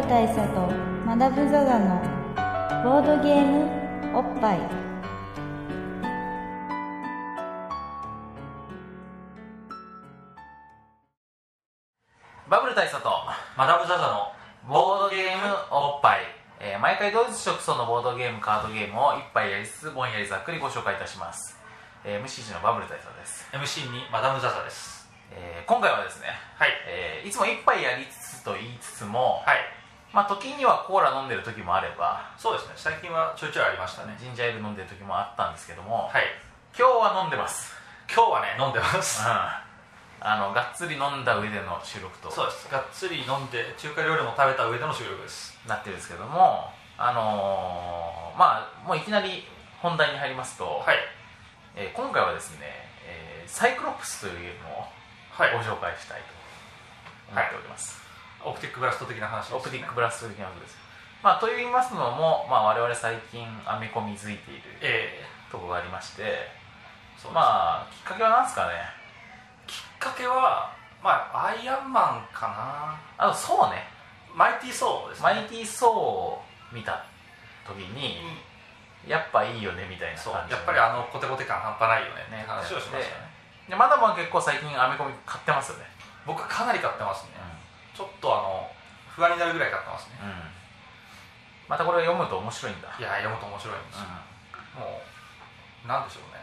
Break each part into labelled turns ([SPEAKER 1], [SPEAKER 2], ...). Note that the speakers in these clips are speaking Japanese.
[SPEAKER 1] ル大佐とマダム・ザ・ザのボードゲームおっぱい。
[SPEAKER 2] バブル大佐と
[SPEAKER 3] マダム・ザ・ザの
[SPEAKER 2] ボードゲームおっぱい、えー毎回同日直送のボードゲームカードゲームを一杯やりつつぼんやりざっくりご紹介いたします、えー、MCG のバブル大佐です。
[SPEAKER 3] MC にマダム・ザ・ザです。
[SPEAKER 2] えー今回はですね、
[SPEAKER 3] はい。
[SPEAKER 2] えーいつも一杯やりつつと言いつつも、
[SPEAKER 3] はい
[SPEAKER 2] まあ、時にはコーラ飲んでる時もあれば
[SPEAKER 3] そうですね。最近はちょいちょいありましたね。
[SPEAKER 2] ジンジャーエール飲んでる時もあったんですけども、
[SPEAKER 3] はい。
[SPEAKER 2] 今日は飲んでます、
[SPEAKER 3] 今日はね飲んでます。
[SPEAKER 2] うん、あのがっつり飲んだ上での収録と。
[SPEAKER 3] そうです。がっつり飲んで中華料理も食べた上での収録です。
[SPEAKER 2] なってるんですけどもあのーまあもういきなり本題に入りますと、
[SPEAKER 3] はい。
[SPEAKER 2] えー今回はですね、えーサイクロプスというゲームを
[SPEAKER 3] はい。
[SPEAKER 2] ご紹介したいと思っております、
[SPEAKER 3] オプティックブラスト的な話です、ね、
[SPEAKER 2] オプティックブラスト的なことです。まあと言いますのも、まあ、我々最近アメコミづいている
[SPEAKER 3] え
[SPEAKER 2] とこがありましてまあきっかけは何ですかね？
[SPEAKER 3] きっかけはまあアイアンマンかな。
[SPEAKER 2] あとそうね。
[SPEAKER 3] マイティー・ソーですね。
[SPEAKER 2] マイティー・ソーを見た時に
[SPEAKER 3] うん。
[SPEAKER 2] やっぱいいよねみたいな感じ
[SPEAKER 3] やっぱりあのコテコテ感半端ないよね
[SPEAKER 2] ね。
[SPEAKER 3] 話をしましたね。
[SPEAKER 2] でまだまだ結構最近アメコミ買ってますよね。
[SPEAKER 3] 僕かなり買ってますね。
[SPEAKER 2] う
[SPEAKER 3] ちょっとあの不安になるぐらい買ってますね。
[SPEAKER 2] ん、うん、またこれを読むと面白いんだ。
[SPEAKER 3] いや読むと面白いんですよ、
[SPEAKER 2] う
[SPEAKER 3] もうなんでしょうね。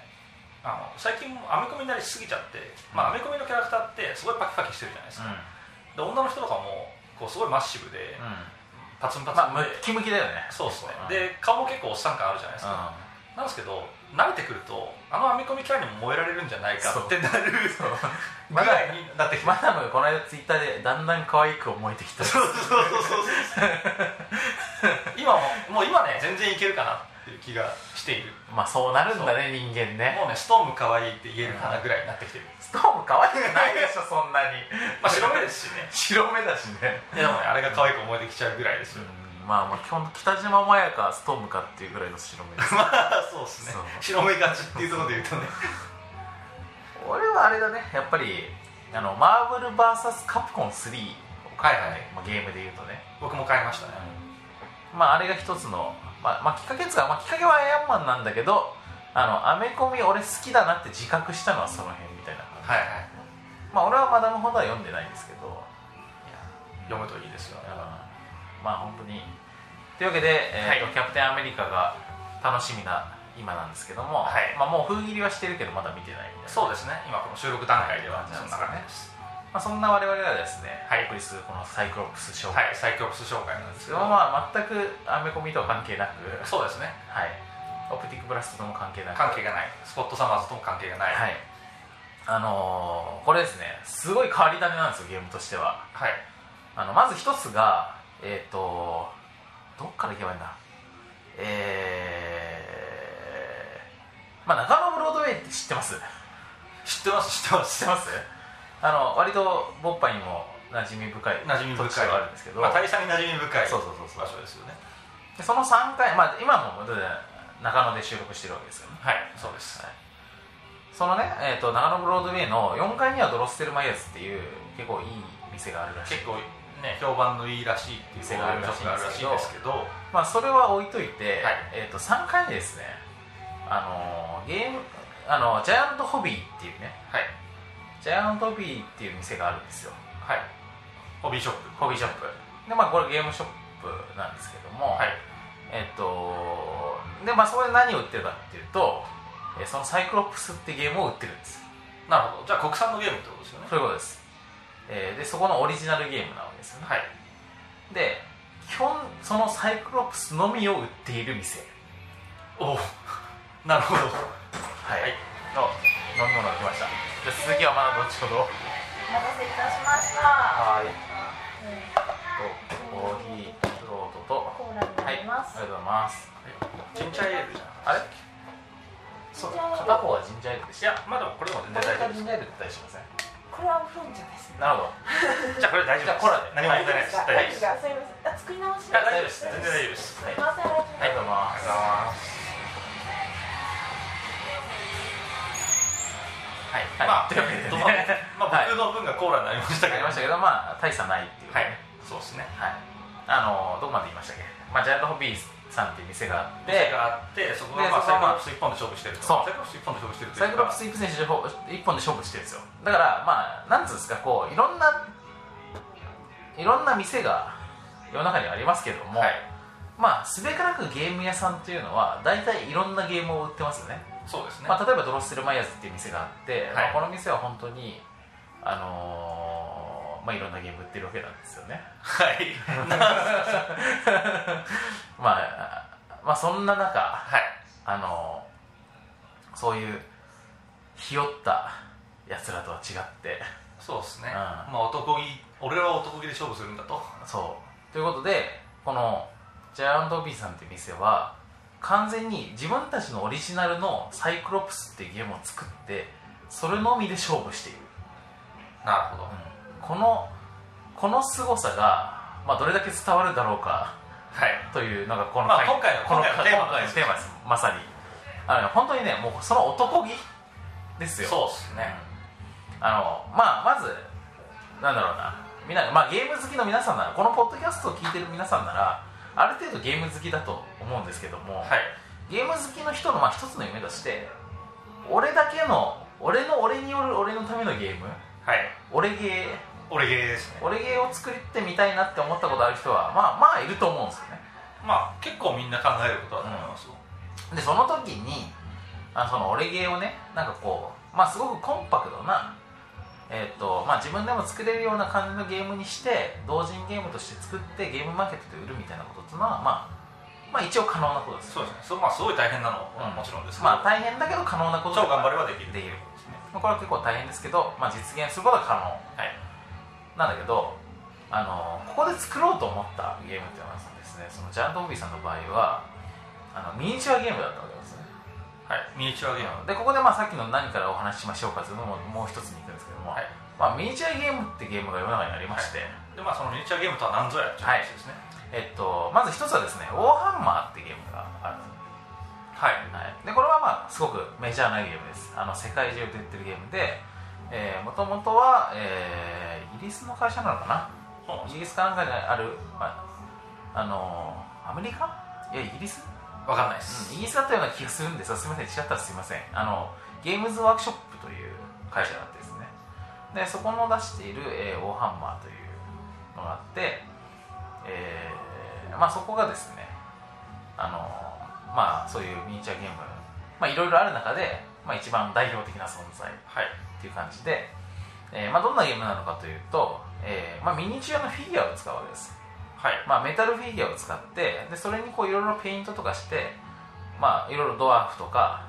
[SPEAKER 3] あの最近アメコミになりすぎちゃって、まあ、アメコミのキャラクターってすごいパキパキしてるじゃないですか、
[SPEAKER 2] ん。
[SPEAKER 3] で女の人とかもこうすごいマッシブで、
[SPEAKER 2] うん。
[SPEAKER 3] パツンパツ
[SPEAKER 2] まあムキムキだよね。
[SPEAKER 3] そうですね、
[SPEAKER 2] うん。
[SPEAKER 3] で顔も結構おっさん感あるじゃないですか、なんですけど慣れてくるとあのアメコミキャラにも燃えられるんじゃないかってなる。ぐらいになってきて
[SPEAKER 2] マダムこの間ツイッターでだんだん可愛く思えてきた。
[SPEAKER 3] そうそうそうそう今ももう今ね全然いけるかなっていう気がしている。
[SPEAKER 2] まあそうなるんだね人間ね。
[SPEAKER 3] もうねストーム可愛いって言えるかなぐらいになってきてる、
[SPEAKER 2] ストーム可愛くないでしょそんなに。
[SPEAKER 3] まあ白目ですしね。
[SPEAKER 2] 白目だしね。
[SPEAKER 3] でもねあれが可愛く思えてきちゃうぐらいですよ、
[SPEAKER 2] うんまあまあ基本北島麻也かストームかっていうぐらいの白目です。
[SPEAKER 3] まあそうですね。白目がちっていうところで言うとね。
[SPEAKER 2] 俺はあれだね。やっぱりあのマーブル VS カプコン3を買ったね、まあ、ゲームで言うとね、
[SPEAKER 3] 僕も買いましたね。
[SPEAKER 2] まああれが一つの、まあ、まあきっかけですか、まあ、きっかけはアイアンマンなんだけどあのアメコミ俺好きだなって自覚したのはその辺みたいな感じ、
[SPEAKER 3] はいはい。
[SPEAKER 2] まあ俺はマダムほどは読んでないんですけど、
[SPEAKER 3] 読むといいですよね
[SPEAKER 2] まあ本当に。というわけで、えーと
[SPEAKER 3] はい。
[SPEAKER 2] キャプテンアメリカが楽しみな今なんですけども、
[SPEAKER 3] はい。
[SPEAKER 2] まあ、もう封切りはしてるけどまだ見てないみたいな。
[SPEAKER 3] そうですね。今この収録段階では
[SPEAKER 2] はい。
[SPEAKER 3] そんな感じです。
[SPEAKER 2] まあ、そんな我々がですね、
[SPEAKER 3] はい。
[SPEAKER 2] お送りするこのサイクロプス紹介。
[SPEAKER 3] はいサイクロプス紹介なんですけど、
[SPEAKER 2] まあ、全くアメコミとは関係なく、
[SPEAKER 3] そうですね。
[SPEAKER 2] はい、オプティックブラストとも関係なく。
[SPEAKER 3] 関係がない。スコット・サマーズとも関係がない。
[SPEAKER 2] はい。あのーこれですねすごい変わり種なんですよゲームとしては。
[SPEAKER 3] はい。
[SPEAKER 2] あのまず一つがえっ、とどっからいけばいいんだ？えー、まあ中野ブロードウェイって知ってます？
[SPEAKER 3] 知ってます知ってます。
[SPEAKER 2] 知ってます？あの割とボッパにも馴染み深い
[SPEAKER 3] 馴染み深い。
[SPEAKER 2] あるんですけど、
[SPEAKER 3] まあ、大佐に馴染み深い
[SPEAKER 2] そうそうそうそう。
[SPEAKER 3] 場所ですよね。
[SPEAKER 2] でその3回、まあ、今も中野で収録してるわけですよね。
[SPEAKER 3] はいそうです、
[SPEAKER 2] はいそのね、えー、と長野ブロードウェイの4階にはドロステルマイヤーズっていう結構いい店があるらしい。
[SPEAKER 3] 結構ね。評判のいいらしいっていう
[SPEAKER 2] 店があるらしいんですけどまあそれは置いといて、
[SPEAKER 3] はい。
[SPEAKER 2] えー、と3階にですね。あのーゲームあのジャイアントホビーっていうね。
[SPEAKER 3] はい。
[SPEAKER 2] ジャイアントホビーっていう店があるんですよ。
[SPEAKER 3] はい。ホビーショップ。
[SPEAKER 2] ホビーショップ。でまあこれゲームショップなんですけども、
[SPEAKER 3] はい。
[SPEAKER 2] えっとでまあそこで何を売ってるかっていうと、えーそのサイクロプスってゲームを売ってるんです
[SPEAKER 3] なるほど。じゃあ国産のゲームってことですよね。
[SPEAKER 2] そういうことです、えーでそこのオリジナルゲームなわけですよね。
[SPEAKER 3] はい。
[SPEAKER 2] で基本そのサイクロプスのみを売っている店。
[SPEAKER 3] おお なるほど。
[SPEAKER 2] はい、
[SPEAKER 3] はい。
[SPEAKER 2] の飲み物が来ました。じゃあ続きはまだ後ほど？
[SPEAKER 1] お待たせいたしました。
[SPEAKER 2] はい。
[SPEAKER 1] え
[SPEAKER 2] とコーヒーフロートと。
[SPEAKER 1] ーコーラにな
[SPEAKER 2] はい。あり
[SPEAKER 1] ります、
[SPEAKER 2] がとうございます。
[SPEAKER 3] ジンジャーエールじゃん。
[SPEAKER 2] あれ？そう片方はジンジャーエールでした。
[SPEAKER 3] いやまだこれでも全然大丈夫
[SPEAKER 2] ジンジャーエールって言ったりしません
[SPEAKER 1] これはフロンジャですね。
[SPEAKER 2] なるほど。
[SPEAKER 3] じゃあこれ大丈夫です。
[SPEAKER 2] じゃあコーラで。
[SPEAKER 3] 何も問題ないです。
[SPEAKER 1] はい。
[SPEAKER 3] 大丈夫です。
[SPEAKER 1] す。いません。あ作り直し。
[SPEAKER 3] 大丈夫です。全然大丈夫です。
[SPEAKER 1] すい。ません
[SPEAKER 2] ありがとうござい
[SPEAKER 3] ありがとうござい。ますはい、
[SPEAKER 2] はい。
[SPEAKER 3] まあ、
[SPEAKER 2] というわけで。
[SPEAKER 3] まあ、僕の分がコーラになりましたけど、
[SPEAKER 2] まあ大差ないっていう
[SPEAKER 3] はい。
[SPEAKER 2] ね、
[SPEAKER 3] そうですね。
[SPEAKER 2] はい。あのどこまで言いましたっけ、まあ、ジャイアントホビーさんっていう店があって
[SPEAKER 3] でがあってそこがまあサイクロプス一本で勝負してると。
[SPEAKER 2] そう。
[SPEAKER 3] サイクロプス一本で勝負してる
[SPEAKER 2] サイクロプスイプ選手一本で勝負してるんですよ。だからまあなんつうんですかこういろんないろんな店が世の中にはありますけれども、
[SPEAKER 3] はい。
[SPEAKER 2] まあすべからくゲーム屋さんっていうのは大体いろんなゲームを売ってますよね。
[SPEAKER 3] そうですね。
[SPEAKER 2] まあ、例えばドロッセルマイヤーズっていう店があって、
[SPEAKER 3] はい。
[SPEAKER 2] まあ、この店は本当にあのーまあいろんなゲーム売ってるわけなんですよね。
[SPEAKER 3] はい。
[SPEAKER 2] まあまあそんな中
[SPEAKER 3] はい。
[SPEAKER 2] あのーそういうひよったやつらとは違って。
[SPEAKER 3] そうですね、
[SPEAKER 2] うん。
[SPEAKER 3] まあ男気俺は男気で勝負するんだと。
[SPEAKER 2] そう。ということでこのジャイアントビーさんっていう店は完全に自分たちのオリジナルのサイクロプスっていうゲームを作ってそれのみで勝負している。
[SPEAKER 3] なるほど、
[SPEAKER 2] このこの凄さが、まあ、どれだけ伝わるだろうか。
[SPEAKER 3] はい。
[SPEAKER 2] というのがこの回
[SPEAKER 3] まあ今回の
[SPEAKER 2] この
[SPEAKER 3] 今回のテーマ
[SPEAKER 2] ですまさに。あのね本当にねもうその男気ですよ。
[SPEAKER 3] そうっすね。
[SPEAKER 2] あのまあまずなんだろうな。みんな、まあ、ゲーム好きの皆さんならこのポッドキャストを聞いてる皆さんならある程度ゲーム好きだと思うんですけども、
[SPEAKER 3] はい。
[SPEAKER 2] ゲーム好きの人のまあ一つの夢として俺だけの俺の俺による俺のためのゲーム
[SPEAKER 3] はい。
[SPEAKER 2] 俺ゲー。
[SPEAKER 3] 俺ゲーですね。
[SPEAKER 2] 俺ゲーを作ってみたいなって思ったことある人はまあまあいると思うんですよね。
[SPEAKER 3] まあ結構みんな考えることだと思いますよ、
[SPEAKER 2] でその時にあその俺ゲーをねなんかこうまあすごくコンパクトなえーとまあ、自分でも作れるような感じのゲームにして同人ゲームとして作ってゲームマーケットで売るみたいなことっていうのは、まあ、まあ一応可能なことです
[SPEAKER 3] そうですね。そうまあすごい大変なのは
[SPEAKER 2] うん
[SPEAKER 3] もちろんですけど、
[SPEAKER 2] まあ大変だけど可能なこと
[SPEAKER 3] 超頑張ればできる。
[SPEAKER 2] できるまあ、これは結構大変ですけど、まあ、実現することは可能。
[SPEAKER 3] はい。
[SPEAKER 2] なんだけどあのここで作ろうと思ったゲームっていうのはですね。そのジャント・オビーさんの場合はあのミニチュアゲームだったわけですね。
[SPEAKER 3] はい。ミニチュアゲーム。
[SPEAKER 2] でここでまあさっきの何からお話ししましょうかというのももう一つに行くんですけども、
[SPEAKER 3] はい。
[SPEAKER 2] まあ、ミニチュアゲームってゲームが世の中にありまして、
[SPEAKER 3] でまあそのミニチュアゲームとは何ぞやっていう話ですね。
[SPEAKER 2] えっと、まず一つはですねウォーハンマーってゲーム
[SPEAKER 3] はい。
[SPEAKER 2] はい、でこれはまあすごくメジャーなゲームです。あの世界中で売ってるゲームでもともとは、えーイギリスの会社なのかな？イギリスかなんかにある、まあ、あのアメリカ？いやイギリス、
[SPEAKER 3] わかんないで
[SPEAKER 2] うん
[SPEAKER 3] す、
[SPEAKER 2] イギリスだったような気がするんですがすみません違ったらすみません。あのゲームズワークショップという会社があってですね。でそこの出している、えー、オーハンマーというのがあって、えーまあ、そこがですねあのまあそういうミニチュアゲーム。まあいろいろある中で、まあ、一番代表的な存在
[SPEAKER 3] はい。
[SPEAKER 2] っていう感じで、えーまあ、どんなゲームなのかというと、えーまあ、ミニチュアのフィギュアを使うわけです、
[SPEAKER 3] はい。
[SPEAKER 2] まあ、メタルフィギュアを使ってでそれにこういろいろペイントとかしてまあいろいろドワーフとか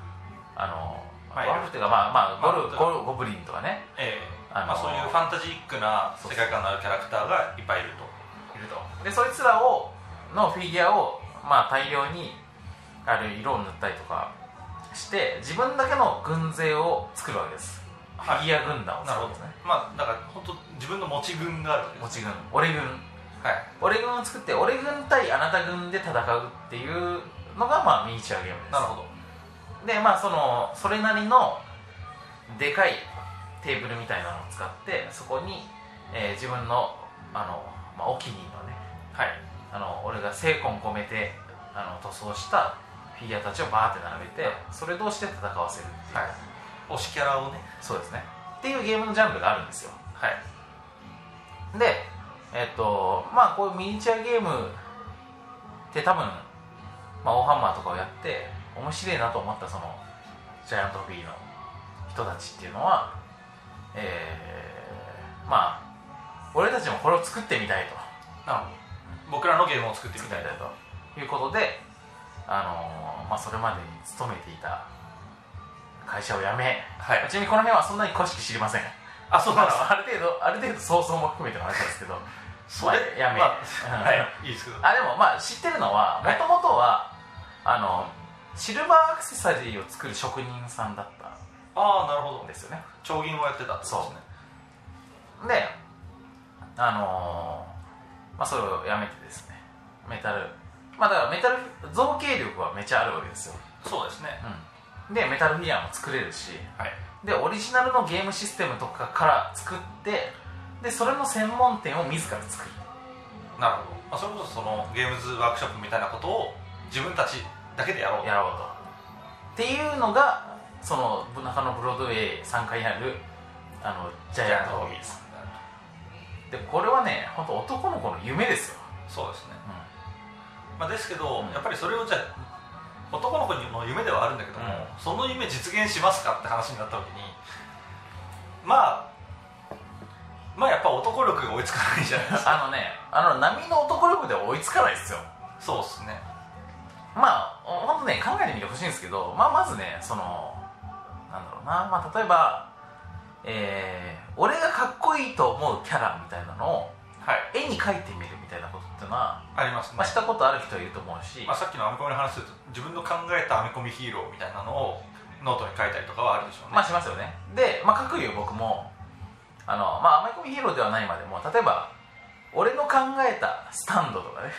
[SPEAKER 2] あの、
[SPEAKER 3] はい
[SPEAKER 2] ドワーフっていうかまあまあゴル、
[SPEAKER 3] まあ
[SPEAKER 2] ゴルゴブリンとかね。
[SPEAKER 3] ええ。
[SPEAKER 2] あの
[SPEAKER 3] まあ、そういうファンタジックな世界観のあるキャラクターがいっぱいいると。
[SPEAKER 2] いると。でそいつらをのフィギュアをまあ大量にある色を塗ったりとかして自分だけの軍勢を作るわけです、
[SPEAKER 3] はい。
[SPEAKER 2] フィギュア軍団を作るんですね。
[SPEAKER 3] まあだから本当自分の持ち軍があるわけです。
[SPEAKER 2] 持ち軍。俺軍。
[SPEAKER 3] はい。
[SPEAKER 2] 俺軍を作って俺軍対あなた軍で戦うっていうのがまあミニチュアゲームです。
[SPEAKER 3] なるほど。
[SPEAKER 2] でまあそのそれなりのでかいテーブルみたいなのを使ってそこに、えー自分のあの、まあ、お気に入りのね
[SPEAKER 3] はい。
[SPEAKER 2] あの俺が精魂込めてあの塗装したフィギュアたちをバーって並べてそれ同士で戦わせるっていう、
[SPEAKER 3] はい。推しキャラをね。
[SPEAKER 2] そうですね。っていうゲームのジャンルがあるんですよ。
[SPEAKER 3] はい。
[SPEAKER 2] でえっとまあこういうミニチュアゲームって多分、まあ、オーハンマーとかをやって面白いなと思ったそのジャイアントフィーの人たちっていうのはえーまあ俺たちもこれを作ってみたいと。
[SPEAKER 3] 僕らのゲームを作ってみたい
[SPEAKER 2] 作ってみたいということであのーまあそれまでに勤めていた会社を辞め
[SPEAKER 3] はい。
[SPEAKER 2] ちなみにこの辺はそんなに詳しく知りません。
[SPEAKER 3] あそうなんです
[SPEAKER 2] ある程度ある程度想像も含めての話ですけど
[SPEAKER 3] それ
[SPEAKER 2] まあやめ。
[SPEAKER 3] ま
[SPEAKER 2] うん。
[SPEAKER 3] あはい。いいですけど。
[SPEAKER 2] あでもまあ知ってるのはも
[SPEAKER 3] はい。
[SPEAKER 2] ともとはあのシルバーアクセサリーを作る職人さんだった
[SPEAKER 3] ああなるほど。
[SPEAKER 2] んですよね。
[SPEAKER 3] 丁銀をやってたってことですね。
[SPEAKER 2] であのーまあそれをやめてですねメタルまあだからメタル造形力はめちゃあるわけですよ、
[SPEAKER 3] そうですね。
[SPEAKER 2] うん、でメタルフィギュアも作れるし。
[SPEAKER 3] はい。
[SPEAKER 2] でオリジナルのゲームシステムとかから作ってでそれの専門店を自ら作る。
[SPEAKER 3] なるほど、まあ、それこそそのゲームズワークショップみたいなことを自分たちだけでやろう
[SPEAKER 2] やろうと。っていうのがその中野ブロードウェイ3階にあるあのジャイアントホビーですでこれはね本当男の子の夢ですよ、
[SPEAKER 3] そうですね、
[SPEAKER 2] う
[SPEAKER 3] まあ、ですけど、
[SPEAKER 2] うん。
[SPEAKER 3] やっぱりそれをじゃあ男の子の夢ではあるんだけども、
[SPEAKER 2] うん。
[SPEAKER 3] その夢実現しますかって話になった時にまあまあやっぱ男力が追いつかないじゃないですか。
[SPEAKER 2] んあのねあの波の男力では追いつかないですよ。
[SPEAKER 3] そうですね。
[SPEAKER 2] まあ本当ね考えてみてほしいんですけど、まあ、まずねそのなんだろうな、まあ、例えば、えー俺がかっこいいと思うキャラみたいなのを
[SPEAKER 3] はい。
[SPEAKER 2] 絵に描いてみるみたいなことっていうのは、
[SPEAKER 3] ありますね、
[SPEAKER 2] まあ、したことある人いると思うし、
[SPEAKER 3] まあ、さっきのアメコミの話すると自分の考えたアメコミヒーローみたいなのをノートに書いたりとかはあるでしょうね、
[SPEAKER 2] まあしますよね。で、まあ、かくいう僕もあの、まあ、アメコミヒーローではないまでも例えば俺の考えたスタンドとかね。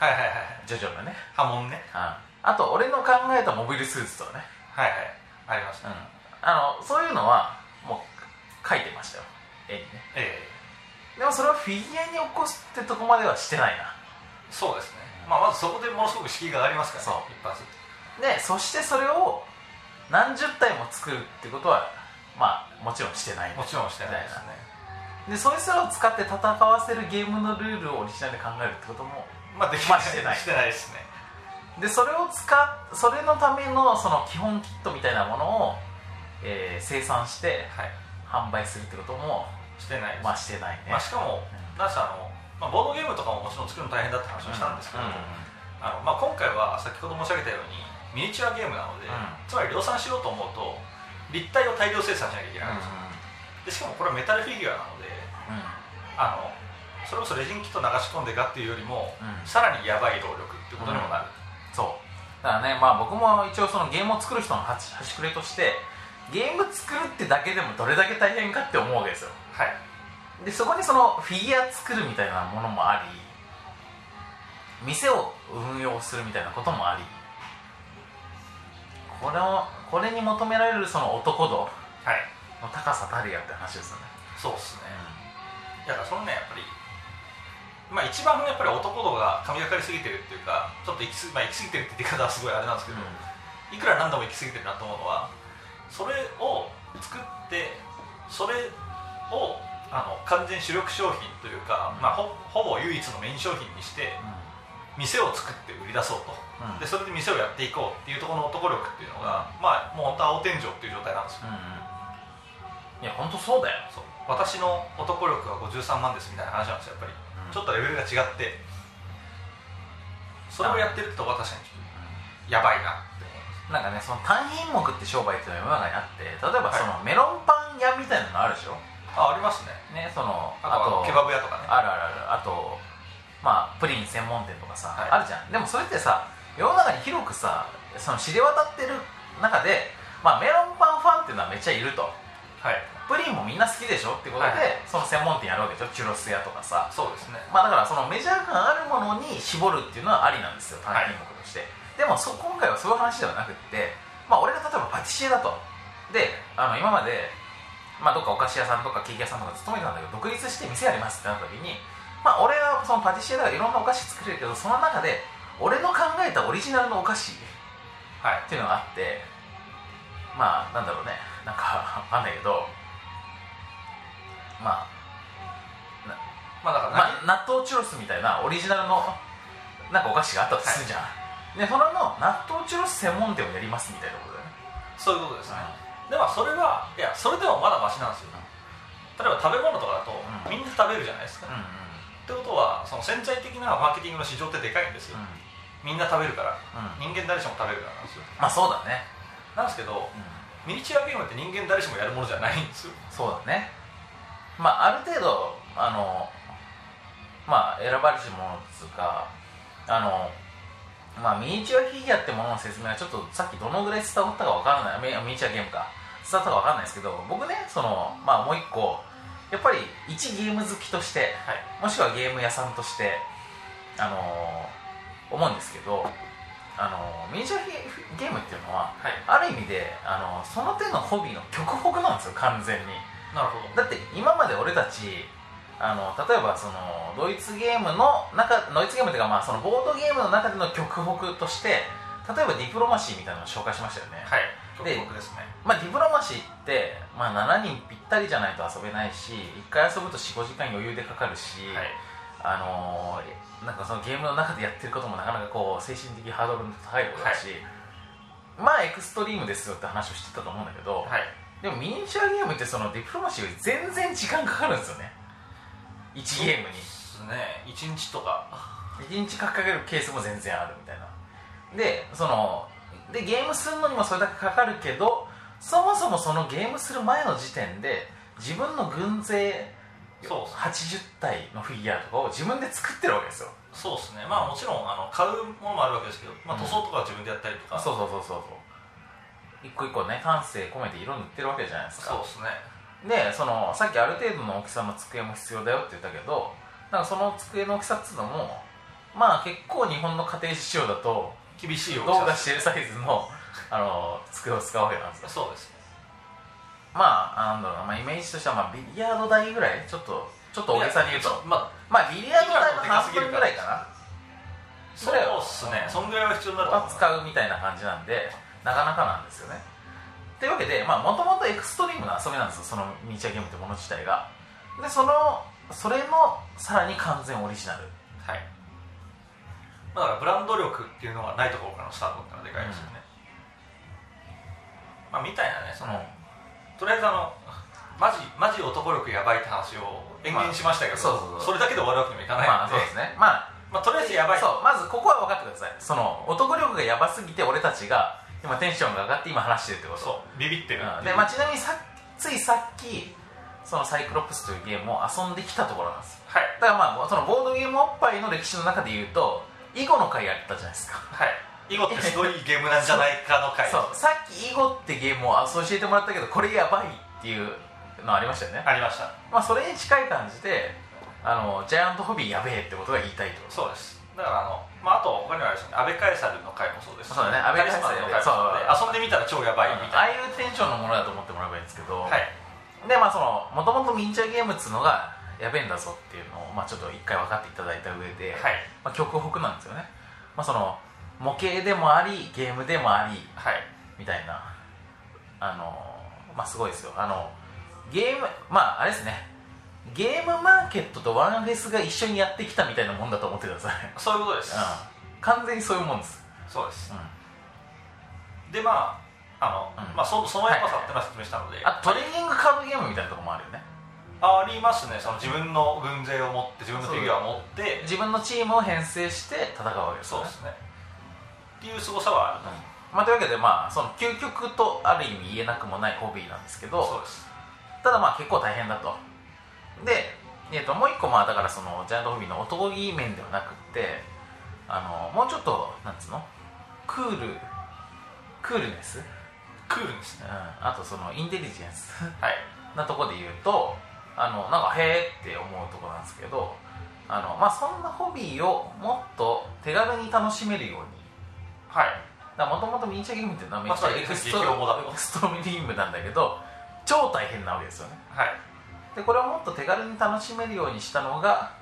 [SPEAKER 3] はいはいはい
[SPEAKER 2] ジョジョのね、
[SPEAKER 3] 波紋ね。
[SPEAKER 2] うん、あと俺の考えたモビルスーツとかね、
[SPEAKER 3] はいはい。ありますね、
[SPEAKER 2] うん、あのそういうのはもう描いてましたよ。絵にね。
[SPEAKER 3] ええ
[SPEAKER 2] でもそれをフィギュアに起こすってとこまではしてないな。
[SPEAKER 3] そうですね、まあ、まずそこでものすごく敷居が上がりますからね
[SPEAKER 2] そう。
[SPEAKER 3] 一発。
[SPEAKER 2] でそしてそれを何十体も作るってことはまあもちろんしてない。
[SPEAKER 3] もちろんしてないですね。
[SPEAKER 2] でそいつらを使って戦わせるゲームのルールをオリジナルで考えるってことも
[SPEAKER 3] まあでき
[SPEAKER 2] まあしてない。
[SPEAKER 3] してないですね。
[SPEAKER 2] でそれを使っそれのためのその基本キットみたいなものを、えー生産して
[SPEAKER 3] はい。
[SPEAKER 2] 販売するってことも
[SPEAKER 3] してない
[SPEAKER 2] まあしてないね、
[SPEAKER 3] まあ、しかも
[SPEAKER 2] うん。
[SPEAKER 3] なんせあの、まあ、ボードゲームとかももちろん作るの大変だって話をしたんですけど、
[SPEAKER 2] うん
[SPEAKER 3] あのまあ、今回は先ほど申し上げたようにミニチュアゲームなので、
[SPEAKER 2] うん。
[SPEAKER 3] つまり量産しようと思うと立体を大量生産しなきゃいけないんですよ、でしかもこれはメタルフィギュアなので
[SPEAKER 2] うん。
[SPEAKER 3] あのそれこそレジンキット流し込んでかっていうよりも、
[SPEAKER 2] うん。
[SPEAKER 3] さらにやばい労力ってことにもなる、
[SPEAKER 2] そう。だからねまあ僕も一応そのゲームを作る人の端端くれとしてゲーム作るってだけでもどれだけ大変かって思うわけですよ
[SPEAKER 3] はい。
[SPEAKER 2] でそこにそのフィギュア作るみたいなものもあり店を運用するみたいなこともあり。これをこれに求められるその男度
[SPEAKER 3] はい。
[SPEAKER 2] の高さたるやって話ですよね、
[SPEAKER 3] そうっすね。だからそのねやっぱりまあ一番やっぱり男度が神がかりすぎてるっていうかちょっと行き過ぎ,、まあ、行き過ぎてるって言い方はすごいあれなんですけど、いくら何度も行き過ぎてるなと思うのはそれを作ってそれをあの完全主力商品というか、まあ、ほほぼ唯一のメイン商品にして店を作って売り出そうと。
[SPEAKER 2] うん。うん
[SPEAKER 3] でそれで店をやっていこうっていうところの男力っていうのが、まあもう本当青天井っていう状態なんですよ。
[SPEAKER 2] うんうんいや本当そうだよ、
[SPEAKER 3] そう。私の男力は53万ですみたいな話なんですよやっぱり。ちょっとレベルが違って。それをやってるってとこは確かにやばいなって
[SPEAKER 2] なんかねその単品目って商売っていうのが世の中にあって。例えばそのメロンパン屋みたいなのあるでしょ？
[SPEAKER 3] あありますね。
[SPEAKER 2] ねその
[SPEAKER 3] あとケバブ屋とかね。
[SPEAKER 2] あるあるある。あとまあプリン専門店とかさ、
[SPEAKER 3] はい。
[SPEAKER 2] あるじゃん。でもそれってさ世の中に広くさその知れ渡ってる中で、まあ、メロンパンファンっていうのはめっちゃいると。
[SPEAKER 3] はい。
[SPEAKER 2] プリンもみんな好きでしょってことで、
[SPEAKER 3] はい
[SPEAKER 2] その専門店やるわけでしょ。チュロス屋とかさ。
[SPEAKER 3] そうですね。
[SPEAKER 2] まあだからそのメジャー感あるものに絞るっていうのはありなんですよ。単品目として、でもそ今回はそういう話ではなくってまあ俺が例えばパティシエだと。であの今までまあどっかお菓子屋さんとかケーキ屋さんとか勤めてたんだけど独立して店やりますってなった時にまあ俺はそのパティシエだからいろんなお菓子作れるけどその中で俺の考えたオリジナルのお菓子
[SPEAKER 3] はい。
[SPEAKER 2] っていうのがあってまあなんだろうね。なんかわかんないけどまあ
[SPEAKER 3] まあだから
[SPEAKER 2] まあ、納豆チュロスみたいなオリジナルのなんかお菓子があったとするじゃん、でそれの納豆チュロス専門店をやりますみたいなことだよね、
[SPEAKER 3] そういうことですねでもそれはいやそれでもまだマシなんですよ。例えば食べ物とかだと、
[SPEAKER 2] うん。
[SPEAKER 3] みんな食べるじゃないですか、
[SPEAKER 2] うん
[SPEAKER 3] ってことはその潜在的なマーケティングの市場ってでかいんですよ、
[SPEAKER 2] うん。
[SPEAKER 3] みんな食べるから。
[SPEAKER 2] うん。
[SPEAKER 3] 人間誰しも食べるからなんですよ。
[SPEAKER 2] まあそうだね、
[SPEAKER 3] なんですけど
[SPEAKER 2] うん、
[SPEAKER 3] ミニチュアゲームって人間誰しもやるものじゃないんですよ。
[SPEAKER 2] そうだね。まあある程度あのまあ選ばれしものっつうかあのまあミニチュアフィギュアってものの説明はちょっとさっきどのぐらい伝わったかわからない。ミミニチュアゲームか伝わったかわかんないですけど僕ねそのまあもう一個やっぱり一ゲーム好きとして
[SPEAKER 3] はい。
[SPEAKER 2] もしくはゲーム屋さんとしてあの思うんですけどあのミニチュアゲームっていうのは
[SPEAKER 3] はい。
[SPEAKER 2] ある意味であのその手のホビーの極北なんですよ完全に。
[SPEAKER 3] なるほど。
[SPEAKER 2] だって今まで俺たちあの例えばそのドイツゲームの中ドイツゲームっていうか、まあ、そのボードゲームの中での極北として例えばディプロマシーみたいなのを紹介しましたよね、
[SPEAKER 3] はい
[SPEAKER 2] で
[SPEAKER 3] ね。
[SPEAKER 2] まあ、ディプロマシーって、まあ、7人ぴったりじゃないと遊べないし1回遊ぶと4、5時間余裕でかかるし、
[SPEAKER 3] はい。
[SPEAKER 2] あのーなんかそのゲームの中でやってることもなかなかこう精神的ハードルの高いことだし、まあエクストリームですよって話をしてたと思うんだけど、
[SPEAKER 3] はい。
[SPEAKER 2] でもミニチュアゲームってそのディプロマシーより全然時間かかるんですよね。1ゲームに。
[SPEAKER 3] ね。1日とか。
[SPEAKER 2] 1日かかるケースも全然あるみたいな。でそのでゲームするのにもそれだけかかるけどそもそもそのゲームする前の時点で自分の軍勢
[SPEAKER 3] そうです
[SPEAKER 2] 80体のフィギュアとかを自分で作ってるわけですよ。
[SPEAKER 3] そうですね。まあもちろんあの買うものもあるわけですけど、まあ、塗装とかは自分でやったりとか、
[SPEAKER 2] そうそうそうそうそう。一個一個ね感性込めて色塗ってるわけじゃないですか。
[SPEAKER 3] そうですね。
[SPEAKER 2] でそのさっきある程度の大きさの机も必要だよって言ったけどなんかその机の大きさっつうのもまあ結構日本の家庭仕様だと
[SPEAKER 3] 厳しい大
[SPEAKER 2] してるサイズの あの机を使うわけなんですよ。
[SPEAKER 3] そうです
[SPEAKER 2] まあなんだろうな、まあ、イメージとしては、まあ、ビリヤード台ぐらい？ちょっとちょっと大げさに言うと。
[SPEAKER 3] まあ
[SPEAKER 2] まあビリヤード台の半分ぐらいかな。
[SPEAKER 3] そう
[SPEAKER 2] れを
[SPEAKER 3] ですね。そんぐらいは必要になると
[SPEAKER 2] は
[SPEAKER 3] 思います
[SPEAKER 2] 使うみたいな感じなんでなかなかなんですよね。というわけでもともとエクストリームな遊びなんですよ。そのミニチュアゲームってもの自体が。でそのそれのさらに完全オリジナル。
[SPEAKER 3] はい。まあだからブランド力っていうのがないところからのスタートっていうのはでかいですよね、まあみたいなねその、とりあえずあのマジマジ男力やばいって話を延々しましたけど、
[SPEAKER 2] まあそ
[SPEAKER 3] れだけで終わるわけにもいかない
[SPEAKER 2] まあ
[SPEAKER 3] ので、
[SPEAKER 2] そうですね。まあ
[SPEAKER 3] まあ、とりあえずやばい。
[SPEAKER 2] そうまずここは分かってくださいその男力がやばすぎて俺たちが今テンションが上がって今話してるってこと。
[SPEAKER 3] そうビビってる
[SPEAKER 2] う。ん。で、まあ、ちなみにさついさっきそのサイクロプスというゲームを遊んできたところなんです
[SPEAKER 3] はい。
[SPEAKER 2] だからまあそのボードゲームおっぱいの歴史の中で言うと囲碁の回やったじゃないですか。
[SPEAKER 3] はい。囲碁ってすごいゲームなんじゃないかの回。
[SPEAKER 2] そう。さっき囲碁ってゲームを教えてもらったけどこれやばいっていうのありましたよね、
[SPEAKER 3] ありました。
[SPEAKER 2] まあ、それに近い感じであのジャイアントホビーやべえってことが言いたいと。
[SPEAKER 3] そうです。だからあの、まあ、あと他にはあれですね安倍カエサルの回もそうです。し
[SPEAKER 2] そうだね。安倍カエサル
[SPEAKER 3] の回もそうで遊んでみたら超やばいみ
[SPEAKER 2] あ
[SPEAKER 3] たい
[SPEAKER 2] あいうテンションのものだと思ってもらえばいいんですけど、
[SPEAKER 3] なはい。
[SPEAKER 2] でまあそのもともとミニチュアゲームっつうのがやべえんだぞっていうのを、まあ、ちょっと一回分かっていただいた上で、
[SPEAKER 3] はい。
[SPEAKER 2] まあ、極北なんですよね、まあ、その模型でもありゲームでもあり
[SPEAKER 3] はい。
[SPEAKER 2] みたいな。あのまあすごいですよ。あのゲームまああれですね。ゲームマーケットとワンフェスが一緒にやってきたみたいなもんだと思ってください、うん、
[SPEAKER 3] そういうことです、
[SPEAKER 2] 完全にそういうもんです、
[SPEAKER 3] そうです。
[SPEAKER 2] うん、
[SPEAKER 3] でまああの、
[SPEAKER 2] うん。
[SPEAKER 3] まあ、そそのやばさっていうのは説明したので、
[SPEAKER 2] あトレーニングカードゲームみたいなところもあるよね
[SPEAKER 3] ありますね。その自分の軍勢を持って自分のフィギュアを持って。
[SPEAKER 2] 自分のチームを編成して戦うわけですよね。
[SPEAKER 3] そうですね。っていう凄さはあると、
[SPEAKER 2] まあ、というわけで、まあ、その究極とある意味言えなくもないホビーなんですけど
[SPEAKER 3] そうです。
[SPEAKER 2] ただまあ結構大変だと。で、えー、ともう一個まあだからそのジャイアントホビーの男気面ではなくってあのもうちょっとなんつうの？クールクールネス、
[SPEAKER 3] クールですね。
[SPEAKER 2] うん、あとそのインテリジェンス？
[SPEAKER 3] はい。
[SPEAKER 2] なとこで言うとあのなんかへえって思うとこなんですけどあの、まあ、そんなホビーをもっと手軽に楽しめるように。
[SPEAKER 3] はい。
[SPEAKER 2] もともとミニチュアゲームっていうのはめっちゃエクストリームなんだけど超大変なわけですよね。
[SPEAKER 3] はい。
[SPEAKER 2] でこれをもっと手軽に楽しめるようにしたのが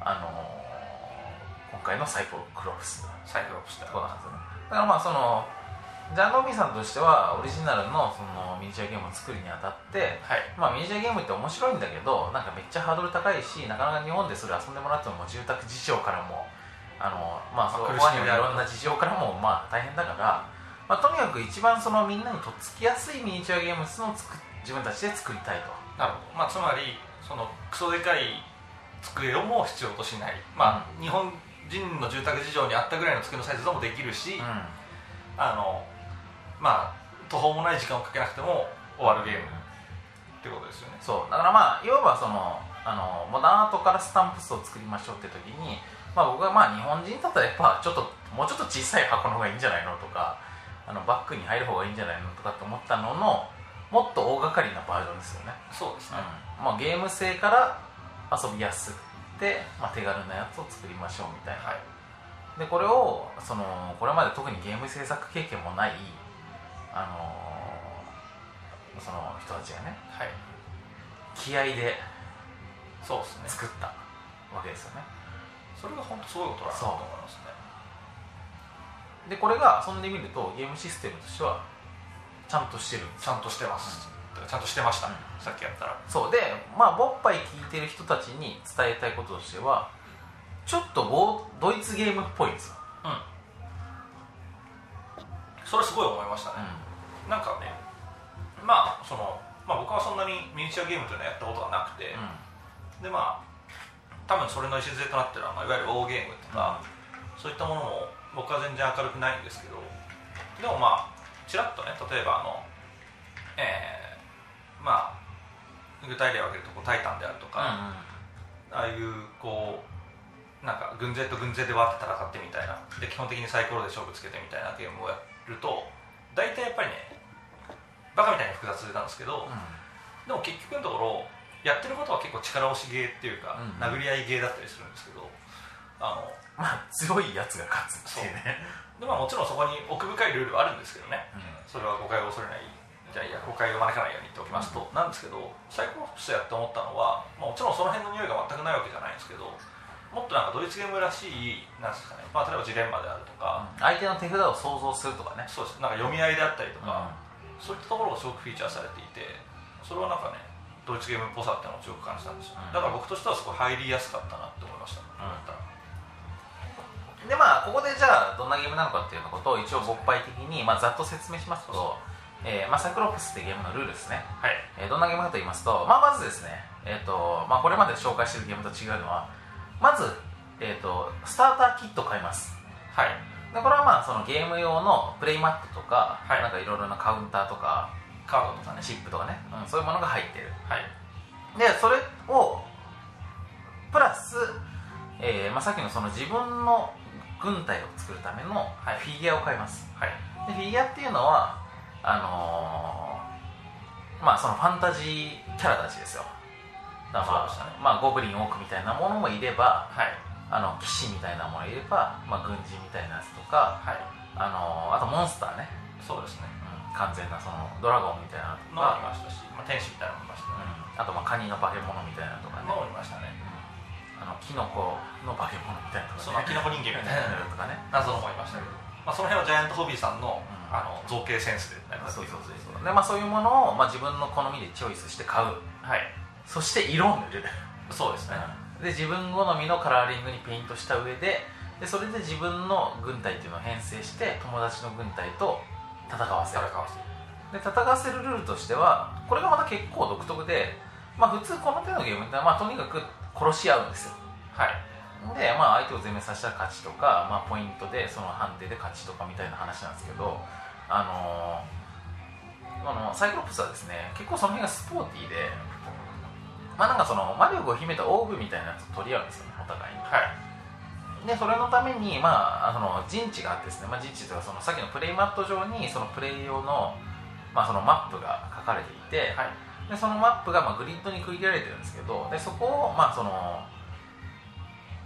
[SPEAKER 2] あのー今回のサイコクロプス。
[SPEAKER 3] サイクロプスだ。
[SPEAKER 2] そうなんですよね。だからまあそのジャン・ロビーさんとしてはオリジナルのそのミニチュアゲームを作るにあたって
[SPEAKER 3] はい。
[SPEAKER 2] まあ、ミニチュアゲームって面白いんだけどなんかめっちゃハードル高いしなかなか日本でそれ遊んでもらっても住宅事情からもあの、まあ、そこにはいろんな事情からもまあ大変だから、まあ、とにかく一番そのみんなにとっつきやすいミニチュアゲームを作っ自分たちで作りたいと。
[SPEAKER 3] なるほど、まあ、つまりそのクソでかい机をも必要としない、まあ日本人の住宅事情に合ったぐらいの机のサイズでもできるし、
[SPEAKER 2] うん。
[SPEAKER 3] あのまあ途方もない時間をかけなくても終わるゲームってことですよね。
[SPEAKER 2] そう。だからまあいわばそのあのモダンアートからスタンプスを作りましょうって時に、まあ、僕はまあ日本人だったらやっぱちょっともうちょっと小さい箱の方がいいんじゃないのとかあのバッグに入る方がいいんじゃないのとかって思ったののもっと大掛かりなバージョンですよね。
[SPEAKER 3] そうですね、
[SPEAKER 2] うん。まあ、ゲーム性から遊びやすくて、まあ、手軽なやつを作りましょうみたいな、
[SPEAKER 3] はい。
[SPEAKER 2] でこれをそのこれまで特にゲーム制作経験もない、あのーその人たちがね
[SPEAKER 3] はい。
[SPEAKER 2] 気合で
[SPEAKER 3] そうですね。
[SPEAKER 2] 作ったわけですよね。
[SPEAKER 3] それが本当すごいことだなと思いますね。
[SPEAKER 2] でこれがそんで見るとゲームシステムとしてはちゃんとしてる。
[SPEAKER 3] ちゃんとしてます、だからちゃんとしてました、
[SPEAKER 2] うん。
[SPEAKER 3] さっきやったら。
[SPEAKER 2] そう。でまあボッパイ聞いてる人たちに伝えたいこととしてはちょっとドイツゲームっぽいんですよ、
[SPEAKER 3] うん。それすごい思いましたね、
[SPEAKER 2] う
[SPEAKER 3] なんかねまあその、まあ、僕はそんなにミニチュアゲームというのはやったことがなくて、
[SPEAKER 2] ん。
[SPEAKER 3] でまあ多分それの礎となってるのは、まあ、いわゆる大ゲームとか、そういったものも僕は全然明るくないんですけどでもまあちらっとね例えばあのえーまあ具体例を挙げるとこう「タイタン」であるとか、ああいうこうなんか軍勢と軍勢でわーって戦ってみたいなで基本的にサイコロで勝負つけてみたいなゲームをやると大体やっぱりねバカみたいに複雑なんですけど、でも結局のところやってることは結構力押しゲーっていうか、
[SPEAKER 2] うん。
[SPEAKER 3] 殴り合いゲーだったりするんですけどあの
[SPEAKER 2] まあ強いやつが勝つっていうね。
[SPEAKER 3] で、まあ、もちろんそこに奥深いルールはあるんですけどね。それは誤解を恐れない。じゃあいや誤解を招かないように言っておきますと、なんですけどサイコロプスやって思ったのは、まあ、もちろんその辺の匂いが全くないわけじゃないんですけどもっとなんかドイツゲームらしいなんですかね、まあ、例えばジレンマであるとか、
[SPEAKER 2] 相手の手札を想像するとかね。
[SPEAKER 3] そうです。なんか読み合いであったりとか、そういったところがすごくフィーチャーされていてそれはなんかねドイツゲームっぽさっていうのを強く感じたんですよ、
[SPEAKER 2] うん。
[SPEAKER 3] だから僕としてはすごい入りやすかったなって思いました、
[SPEAKER 2] うん。でまあここでじゃあどんなゲームなのかっていうことを一応勃発的に、まあ、ざっと説明しますと、えーまあ、サイクロプスってゲームのルールですね、
[SPEAKER 3] はい。
[SPEAKER 2] えーどんなゲームかと言いますと、まあ、まずですね、えーとまあ、これまで紹介しているゲームと違うのはまず、えー、とスターターキットを買います。
[SPEAKER 3] はい
[SPEAKER 2] でこれはまあそのゲーム用のプレイマップとか、
[SPEAKER 3] はい。
[SPEAKER 2] なんかいろいろなカウンターとか
[SPEAKER 3] カードとかね。
[SPEAKER 2] シップとかね、うんそういうものが入ってる。
[SPEAKER 3] はい。
[SPEAKER 2] でそれをプラス、えーまあ、さっきのその自分の軍隊を作るための
[SPEAKER 3] はい。
[SPEAKER 2] フィギュアを買います、
[SPEAKER 3] はい。
[SPEAKER 2] でフィギュアっていうのはあのーまあそのファンタジーキャラたちですよ。だからまあ
[SPEAKER 3] ね。
[SPEAKER 2] まあ、ゴブリンオークみたいなものもいれば
[SPEAKER 3] はい
[SPEAKER 2] あの騎士みたいなものいれば、まあ、軍人みたいなやつとか、
[SPEAKER 3] はい。
[SPEAKER 2] あのーあとモンスターね、
[SPEAKER 3] そうですね。
[SPEAKER 2] うん。完全なそのドラゴンみたいなのと
[SPEAKER 3] のもい
[SPEAKER 2] か、
[SPEAKER 3] ましたし、まあ、天使みたいなのもいましたね、
[SPEAKER 2] うん。あとまあカニの化け物みたいなのとかね、
[SPEAKER 3] のもいましたね。
[SPEAKER 2] あのキノコの化け物みたいなとかね。
[SPEAKER 3] そのキノコ人間みたいな
[SPEAKER 2] とかね。
[SPEAKER 3] 謎のもいましたけど、まあ、その辺はジャイアントホビーさんの,、
[SPEAKER 2] うん。
[SPEAKER 3] あの造形センスで成り
[SPEAKER 2] そう
[SPEAKER 3] 立っている。
[SPEAKER 2] そうそうそうで、まあ、そういうものを、まあ、自分の好みでチョイスして買う。
[SPEAKER 3] はい。
[SPEAKER 2] そして色を塗る。
[SPEAKER 3] そうですね、
[SPEAKER 2] で自分好みのカラーリングにペイントした上ででそれで自分の軍隊っていうのを編成して友達の軍隊と戦わせる。
[SPEAKER 3] 戦わせ
[SPEAKER 2] で戦わせるルールとしてはこれがまた結構独特で、まあ、普通この手のゲームってのは、まあ、とにかく殺し合うんですよ。
[SPEAKER 3] はい。
[SPEAKER 2] で、まあ、相手を全滅させたら勝ちとか、まあ、ポイントでその判定で勝ちとかみたいな話なんですけどあのーあのサイクロプスはですね結構その辺がスポーティーでまあなんかその魔力を秘めたオーブみたいなやつを取り合うんですよねお互いに。
[SPEAKER 3] はい。
[SPEAKER 2] でそれのために、まあ、あの陣地があってですね、まあ、陣地というかそのさっきのプレイマット上にそのプレイ用の,、まあそのマップが書かれていて、
[SPEAKER 3] はい。
[SPEAKER 2] でそのマップがまあグリッドに区切られてるんですけどでそこを、まあその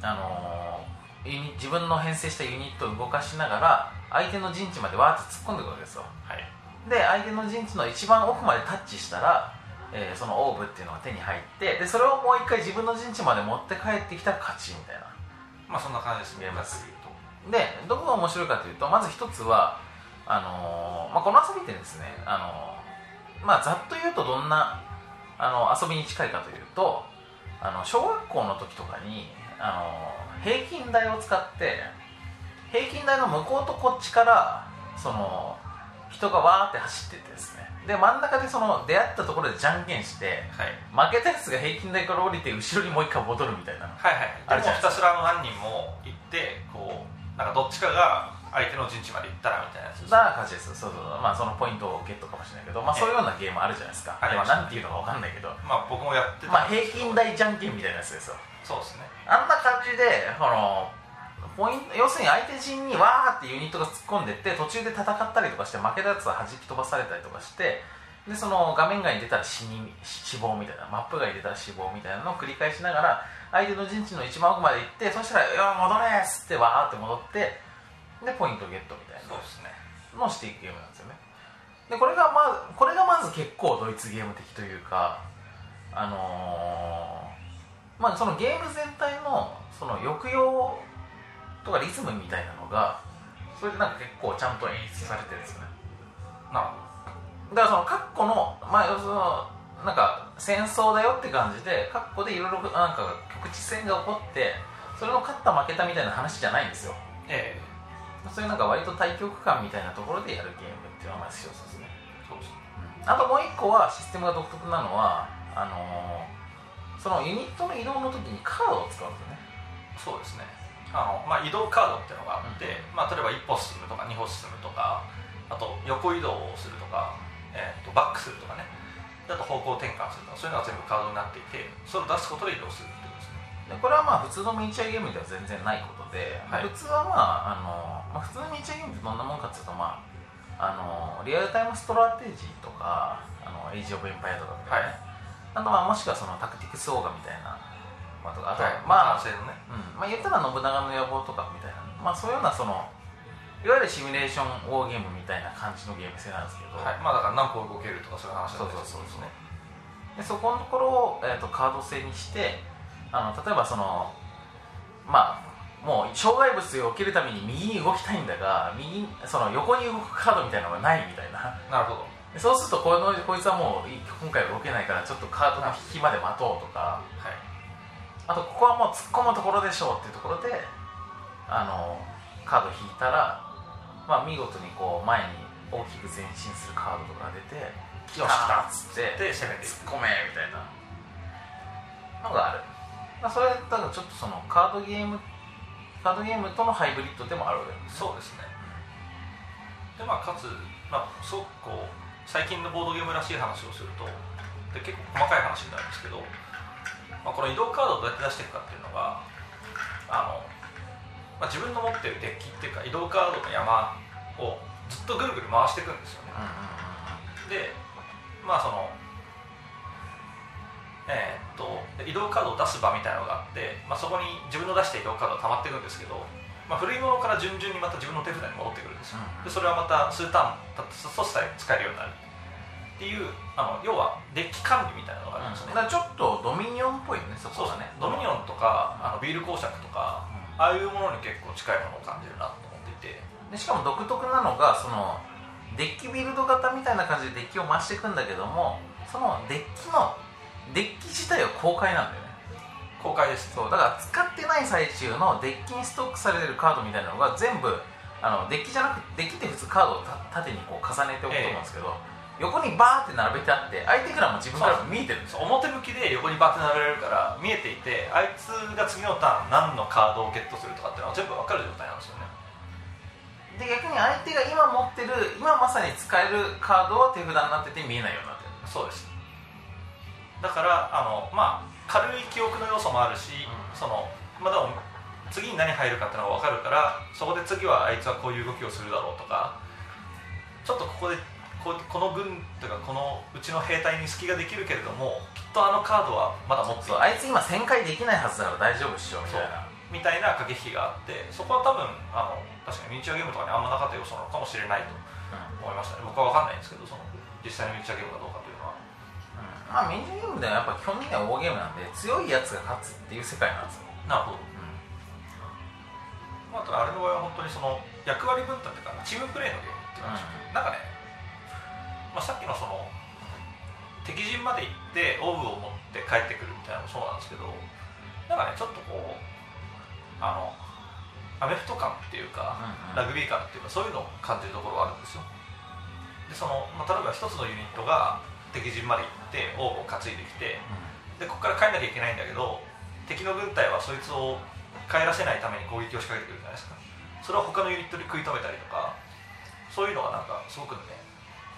[SPEAKER 2] あの自分の編成したユニットを動かしながら相手の陣地までわーって突っ込んでいくわけですよ。
[SPEAKER 3] はい。
[SPEAKER 2] で相手の陣地の一番奥までタッチしたら、えーそのオーブっていうのが手に入ってでそれをもう一回自分の陣地まで持って帰ってきたら勝ちみたいな。
[SPEAKER 3] まあそんな感じですね。
[SPEAKER 2] でどこが面白いかというとまず一つはあのーまあ、この遊びってですね、あのーまあ、ざっと言うとどんなあの遊びに近いかというとあの小学校の時とかに、あのー平均台を使って平均台の向こうとこっちからその人がわーって走ってってですね。で真ん中でその出会ったところでじゃんけんして
[SPEAKER 3] はい。
[SPEAKER 2] 負けたやつが平均台から降りて後ろにもう一回戻るみたいな
[SPEAKER 3] はいはい。で
[SPEAKER 2] あるじゃない
[SPEAKER 3] もひたすら何人も行ってこうなんかどっちかが相手の陣地まで行ったらみたいなやつ
[SPEAKER 2] な感じですそうそうまあそのポイントをゲットかもしれないけど、まあ、そういうようなゲームあるじゃないですか、
[SPEAKER 3] あり
[SPEAKER 2] まあ、
[SPEAKER 3] ました
[SPEAKER 2] なんていうのかわかんないけど、
[SPEAKER 3] まあ僕もやってた
[SPEAKER 2] まあ、平均台じゃんけんみたいなやつですよ。
[SPEAKER 3] そうですね。
[SPEAKER 2] あんな感じでこのポイント要するに相手陣にわーってユニットが突っ込んでって途中で戦ったりとかして負けたやつは弾き飛ばされたりとかしてでその画面外に出たら死に死亡みたいなマップ外に出たら死亡みたいなのを繰り返しながら相手の陣地の一番奥まで行ってそしたら「よ戻れ!」っつってわーって戻ってでポイントゲットみたいなのをしていくゲームなんですよねでこれがまずこれがまず結構ドイツゲーム的というかあのーまあ、そのゲーム全体のその抑揚とかリズムみたいなのがそれでなんか結構ちゃんと演出されてるんですよね。
[SPEAKER 3] な
[SPEAKER 2] だからそのカッコのまあ要するになんか戦争だよって感じでカッコでいろいろなんか局地戦が起こってそれの勝った負けたみたいな話じゃないんですよ。
[SPEAKER 3] どええ。
[SPEAKER 2] そういうなんか割と対局感みたいなところでやるゲームっていうのがまず一つですね。
[SPEAKER 3] そうです
[SPEAKER 2] あともう一個はシステムが独特なのはあのーそのユニットの移動の時にカードを使うんですよね。
[SPEAKER 3] そうですねあの、まあ、移動カードっていうのがあって、まあ、例えば1歩進むとか2歩進むとかあと横移動をするとか、えー、とバックするとかね。あと方向転換するとかそういうのが全部カードになっていてそれを出すことで移動するっていうことですね。
[SPEAKER 2] でこれはまあ普通のミニチュアゲームでは全然ないことで、
[SPEAKER 3] はい。
[SPEAKER 2] 普通はまああの、まあ、普通のミニチュアゲームってどんなもんかっていうとまああのリアルタイムストラテジーとかあのエイジ・オブ・エンパイアとかみたいなね、あとまあもしくはそのタクティクスオーガみたいな、まあ、とかあとは、まあ、
[SPEAKER 3] 男性のね。
[SPEAKER 2] うん。まあ、言ったら信長の野望とかみたいな、まあ、そういうようなそのいわゆるシミュレーションウォーゲームみたいな感じのゲーム性なんですけど、
[SPEAKER 3] はい、まあだから何歩動けるとかそういう話
[SPEAKER 2] そう
[SPEAKER 3] だった
[SPEAKER 2] そうそうそう
[SPEAKER 3] りするんですね
[SPEAKER 2] でそこのところを、えー、とカード制にしてあの例えばそのまあもう障害物を避けるために右に動きたいんだが右その横に動くカードみたいなのがないみたいな。
[SPEAKER 3] なるほど。
[SPEAKER 2] でそうするとこのこいつはもうい今回は動けないからちょっとカードの引きまで待とうとか。
[SPEAKER 3] はい
[SPEAKER 2] あとここはもう突っ込むところでしょうっていうところであのカード引いたら、まあ、見事にこう前に大きく前進するカードとかが出てよし来たっつって
[SPEAKER 3] で攻めていく。
[SPEAKER 2] 突っ込めみたいなのがある、まあ、それだからちょっとそのカードゲームカードゲームとのハイブリッドでもあるわけです
[SPEAKER 3] そうですね。でまあかつ、まあ、すごくこう最近のボードゲームらしい話をするとで結構細かい話になるんですけど、まあ、この移動カードをどうやって出していくかっていうのがあの、まあ、自分の持ってるデッキっていうか移動カードの山をずっとぐるぐる回していくんですよね。でまあそのえーっとで移動カードを出す場みたいなのがあって、まあ、そこに自分の出した移動カードが溜まっていくんですけど、まあ、古いものから順々にまた自分の手札に戻ってくるんですよ。
[SPEAKER 2] うん
[SPEAKER 3] でそれはまた数ターンたそしたら使えるようになるっていうあの要はデッキ管理みたいなのがあるんですよね、
[SPEAKER 2] だからちょっとドミニオンっぽいよねそこはね。
[SPEAKER 3] ドミニオンとかあのビール公爵とか
[SPEAKER 2] うん。
[SPEAKER 3] ああいうものに結構近いものを感じるなと思っていて。
[SPEAKER 2] でしかも独特なのがそのデッキビルド型みたいな感じでデッキを回していくんだけどもそのデッキのデッキ自体は公開なんだよね。
[SPEAKER 3] 公開です。ね
[SPEAKER 2] そう。だから使ってない最中のデッキにストックされてるカードみたいなのが全部あのデッキじゃなくてデッキって普通カードをた縦にこう重ねておくと思うんですけど、横にバーって並べてあって相手からも自分からも見えてるんです
[SPEAKER 3] 表向きで横にバーって並べられるから見えていてあいつが次のターン何のカードをゲットするとかっていうのは全部分かる状態なんですよね。
[SPEAKER 2] で逆に相手が今持ってる今まさに使えるカードは手札になってて見えないようになってる。
[SPEAKER 3] そうです。だからあのまあ軽い記憶の要素もあるし、
[SPEAKER 2] うん。
[SPEAKER 3] そのまあでも次に何入るかっていうのが分かるからそこで次はあいつはこういう動きをするだろうとかちょっとここでこの軍というかこのうちの兵隊に隙ができるけれどもきっとあのカードはまだ持って
[SPEAKER 2] あいつ今旋回できないはずだから大丈夫っしょみたいな。
[SPEAKER 3] みたいな駆け引きがあってそこは多分あの確かにミニチュアゲームとかにあんまなかった要素なのかもしれないと思いましたね。僕は分かんないんですけどその実際のミニチュアゲームかどうかというのは。
[SPEAKER 2] うん。まあミニゲームではやっぱ基本的にはウォーゲームなんで強いやつが勝つっていう世界なんですよ、
[SPEAKER 3] なるほど。まあ、ただあれの場合は本当にその役割分担というかチームプレーのゲームっていうんでしょうか、なんかね、まあ、さっきのその敵陣まで行ってオブを持って帰ってくるみたいなのもそうなんですけどなんかねちょっとこうあのアメフト感っていうか、
[SPEAKER 2] うんうん。
[SPEAKER 3] ラグビー感っていうかそういうのを感じるところがあるんですよ。でその、まあ、例えば一つのユニットが敵陣まで行ってオーブを担いできてでここから帰んなきゃいけないんだけど敵の軍隊はそいつを帰らせないために攻撃を仕掛けてくるじゃないですか。それを他のユニットで食い止めたりとかそういうのがなんかすごくね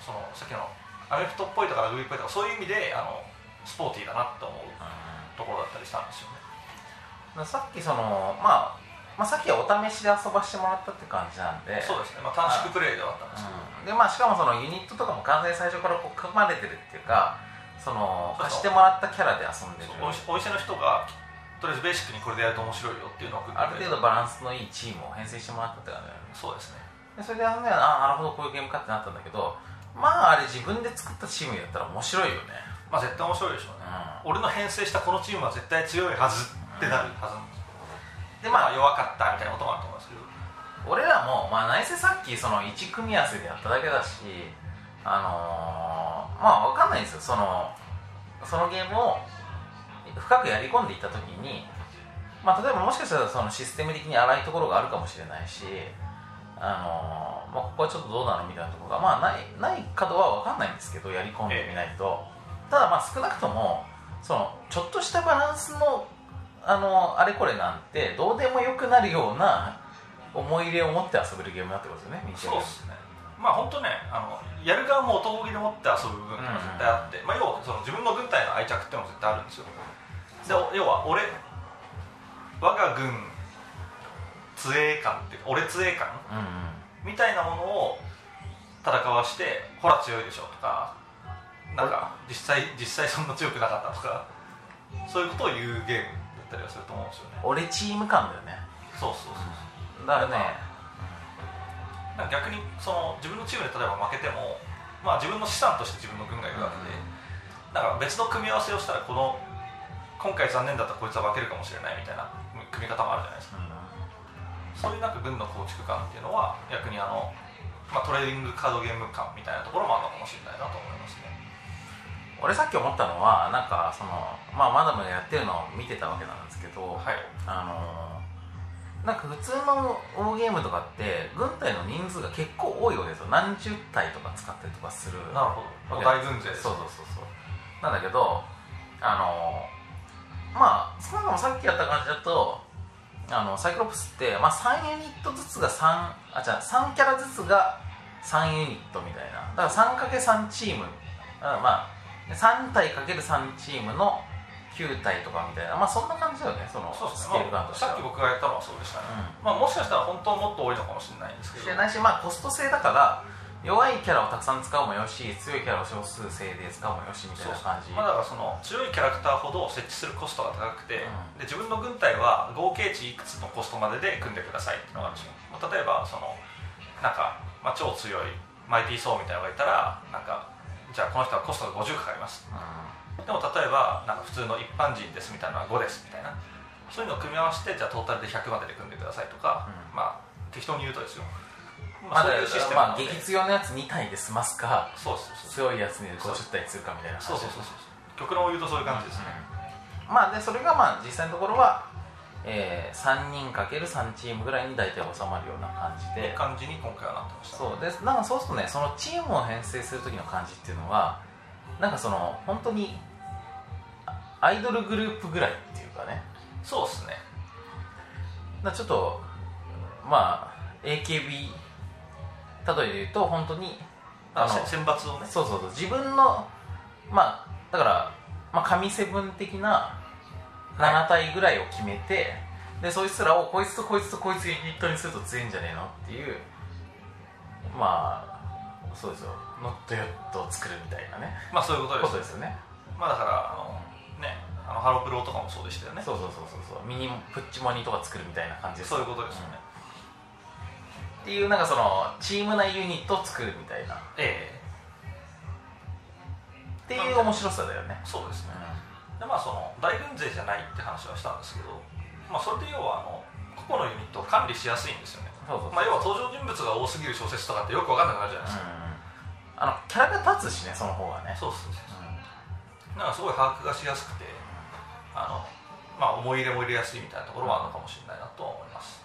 [SPEAKER 3] そのさっきのアメフトっぽいとかラグビーっぽいとかそういう意味であのスポーティーだなって思うところだったりしたんですよね。
[SPEAKER 2] うんさっきその、まあ、まあさっきはお試しで遊ばしてもらったって感じなんで。
[SPEAKER 3] そうですね、まあ、短縮プレイではあったんですけど、
[SPEAKER 2] うん。でまあしかもそのユニットとかも完全に最初からこう組まれてるっていうかその貸してもらったキャラで遊んでる。
[SPEAKER 3] お店の人がとりあえずベーシックにこれでやると面白いよっていうのを
[SPEAKER 2] ある程度バランスのいいチームを編成してもらったって感じね。
[SPEAKER 3] そうですね。
[SPEAKER 2] でそれであのねあなるほどこういうゲームかってなったんだけどまああれ自分で作ったチームやったら面白いよね。
[SPEAKER 3] まあ絶対面白いでしょうね、俺の編成したこのチームは絶対強いはずってなるはずなんですよ。
[SPEAKER 2] でまあ
[SPEAKER 3] まあ弱かったみたいなこともあると思いますけど。
[SPEAKER 2] 俺らも、まあ、内せさっきその1組み合わせでやっただけだしあのーまあわかんないんですよ。そのそのゲームを深くやり込んでいった時に、まあ、例えばもしかしたらそのシステム的に荒いところがあるかもしれないしあのーまあ、ここはちょっとどうなのみたいなところが、まあ、ないないかどは分かんないんですけどやり込んでみないと、ただまあ少なくともそのちょっとしたバランスのあのあれこれなんてどうでもよくなるような思い入れを持って遊べるゲームだってことですよね
[SPEAKER 3] そうですね。まあ本当ねあのやる側も男気で持って遊ぶ部分が絶対あって、まあ、要はその自分の軍隊の愛着っていうのも絶対あるんですよ。でお要は俺我が軍通営感って俺通営感
[SPEAKER 2] うんうん。
[SPEAKER 3] みたいなものを戦わしてほら強いでしょとかなんか実際実際そんな強くなかったとかそういうことを言うゲームだったりはすると思うんですよね。
[SPEAKER 2] 俺チーム感だよね。
[SPEAKER 3] そうそうそう
[SPEAKER 2] だからね
[SPEAKER 3] 逆にその自分のチームで例えば負けても、まあ、自分の資産として自分の軍がいるわけで、なんか別の組み合わせをしたらこの今回残念だったこいつは負けるかもしれないみたいな組み方もあるじゃないですかそういうなんか軍の構築感っていうのは逆にあの、まあ、トレーディングカードゲーム感みたいなところもあるのかもしれないなと思いますね。
[SPEAKER 2] 俺さっき思ったのはなんかその、まあ、マダムがやってるのを見てたわけなんですけど、
[SPEAKER 3] はい。
[SPEAKER 2] あのなんか普通の大ゲームとかって軍隊の人数が結構多いわけですよ。何十体とか使ったりとかする
[SPEAKER 3] なるほど。大軍勢
[SPEAKER 2] そうそうそうそう。なんだけどあのまあそもそもさっきやった感じだとあのサイクロプスって、まあ、3ユニットずつが3あじゃ3キャラずつが3ユニットみたいな。だから 3×3 チーム。あまあ3体 ×3 チームの9体とかみたいな。まあそんな感じだよねそのスケール感としては。
[SPEAKER 3] さっき僕がやったのはそうでしたね、
[SPEAKER 2] うん。
[SPEAKER 3] まあ、もしかしたら本当はもっと多いのかもしれないんですけど。
[SPEAKER 2] 知れないし、まあ、コスト制だから弱いキャラをたくさん使うもよし強いキャラを少数制で使うもよしみたいな感じ。
[SPEAKER 3] まあ、だからその強いキャラクターほど設置するコストが高くて、
[SPEAKER 2] うん。
[SPEAKER 3] で自分の軍隊は合計値いくつのコストまでで組んでくださいっていうのがあるんですよ、まあ例えばそのなんか、まあ、超強いマイティー・ソーみたいなのがいたらなんかじゃあこの人はコストが50かかります。
[SPEAKER 2] う
[SPEAKER 3] でも例えばなんか普通の一般人ですみたいなのは5ですみたいな。そういうのを組み合わせてじゃあトータルで100までで組んでくださいとか、
[SPEAKER 2] うん。
[SPEAKER 3] まあ適当に言うとですよ、
[SPEAKER 2] んまあ、
[SPEAKER 3] そういうシステム
[SPEAKER 2] まあ激強のやつ2体で済ますか
[SPEAKER 3] そうそうそう。
[SPEAKER 2] 強いやつに50体するかみたいな。
[SPEAKER 3] そうそうそうそう極論を言うとそういう感じですね、
[SPEAKER 2] まあでそれがまあ実際のところは、えー、3人 ×3 チームぐらいに大体収まるような感じで。
[SPEAKER 3] 感じに今回はなってました。
[SPEAKER 2] そう。でなんかそうするとねそのチームを編成する時の感じっていうのはなんかその本当にあアイドルグループぐらいっていうかね。
[SPEAKER 3] そうですね。
[SPEAKER 2] なちょっとまあ AKB 例えで言うと本当にあの
[SPEAKER 3] せ選抜をね。
[SPEAKER 2] そうそうそう。自分のまあだから、まあ、神セブン的な7体ぐらいを決めて、でそいつらをこいつとこいつとこいつユニットにすると強いんじゃねえのっていうまあそうですよ。ノットヨットを作るみたいなね。
[SPEAKER 3] まあそういうことです
[SPEAKER 2] よね。
[SPEAKER 3] まあだからあのねあのハロプロとかもそうでしたよね。
[SPEAKER 2] そうそうそうそうそう。ミニプッチモニとか作るみたいな感じです
[SPEAKER 3] そういうことですよね、
[SPEAKER 2] っていうなんかそのチーム内ユニットを作るみたいな。っ
[SPEAKER 3] え。え
[SPEAKER 2] ていう面白さだよね、
[SPEAKER 3] そうですね。
[SPEAKER 2] う
[SPEAKER 3] でまあその大軍勢じゃないって話はしたんですけどまあそれで要はあの個々のユニットを管理しやすいんですよね。
[SPEAKER 2] ん、そうそうそう。
[SPEAKER 3] まあ要は登場人物が多すぎる小説とかってよく分かんなくなるじゃないですか、
[SPEAKER 2] うん、あのキャラが立つしねその方がね。
[SPEAKER 3] そうそうそう
[SPEAKER 2] う。ん。
[SPEAKER 3] なんかすごい把握がしやすくてあのまあ思い入れも入れやすいみたいなところもあるのかもしれないなとは思います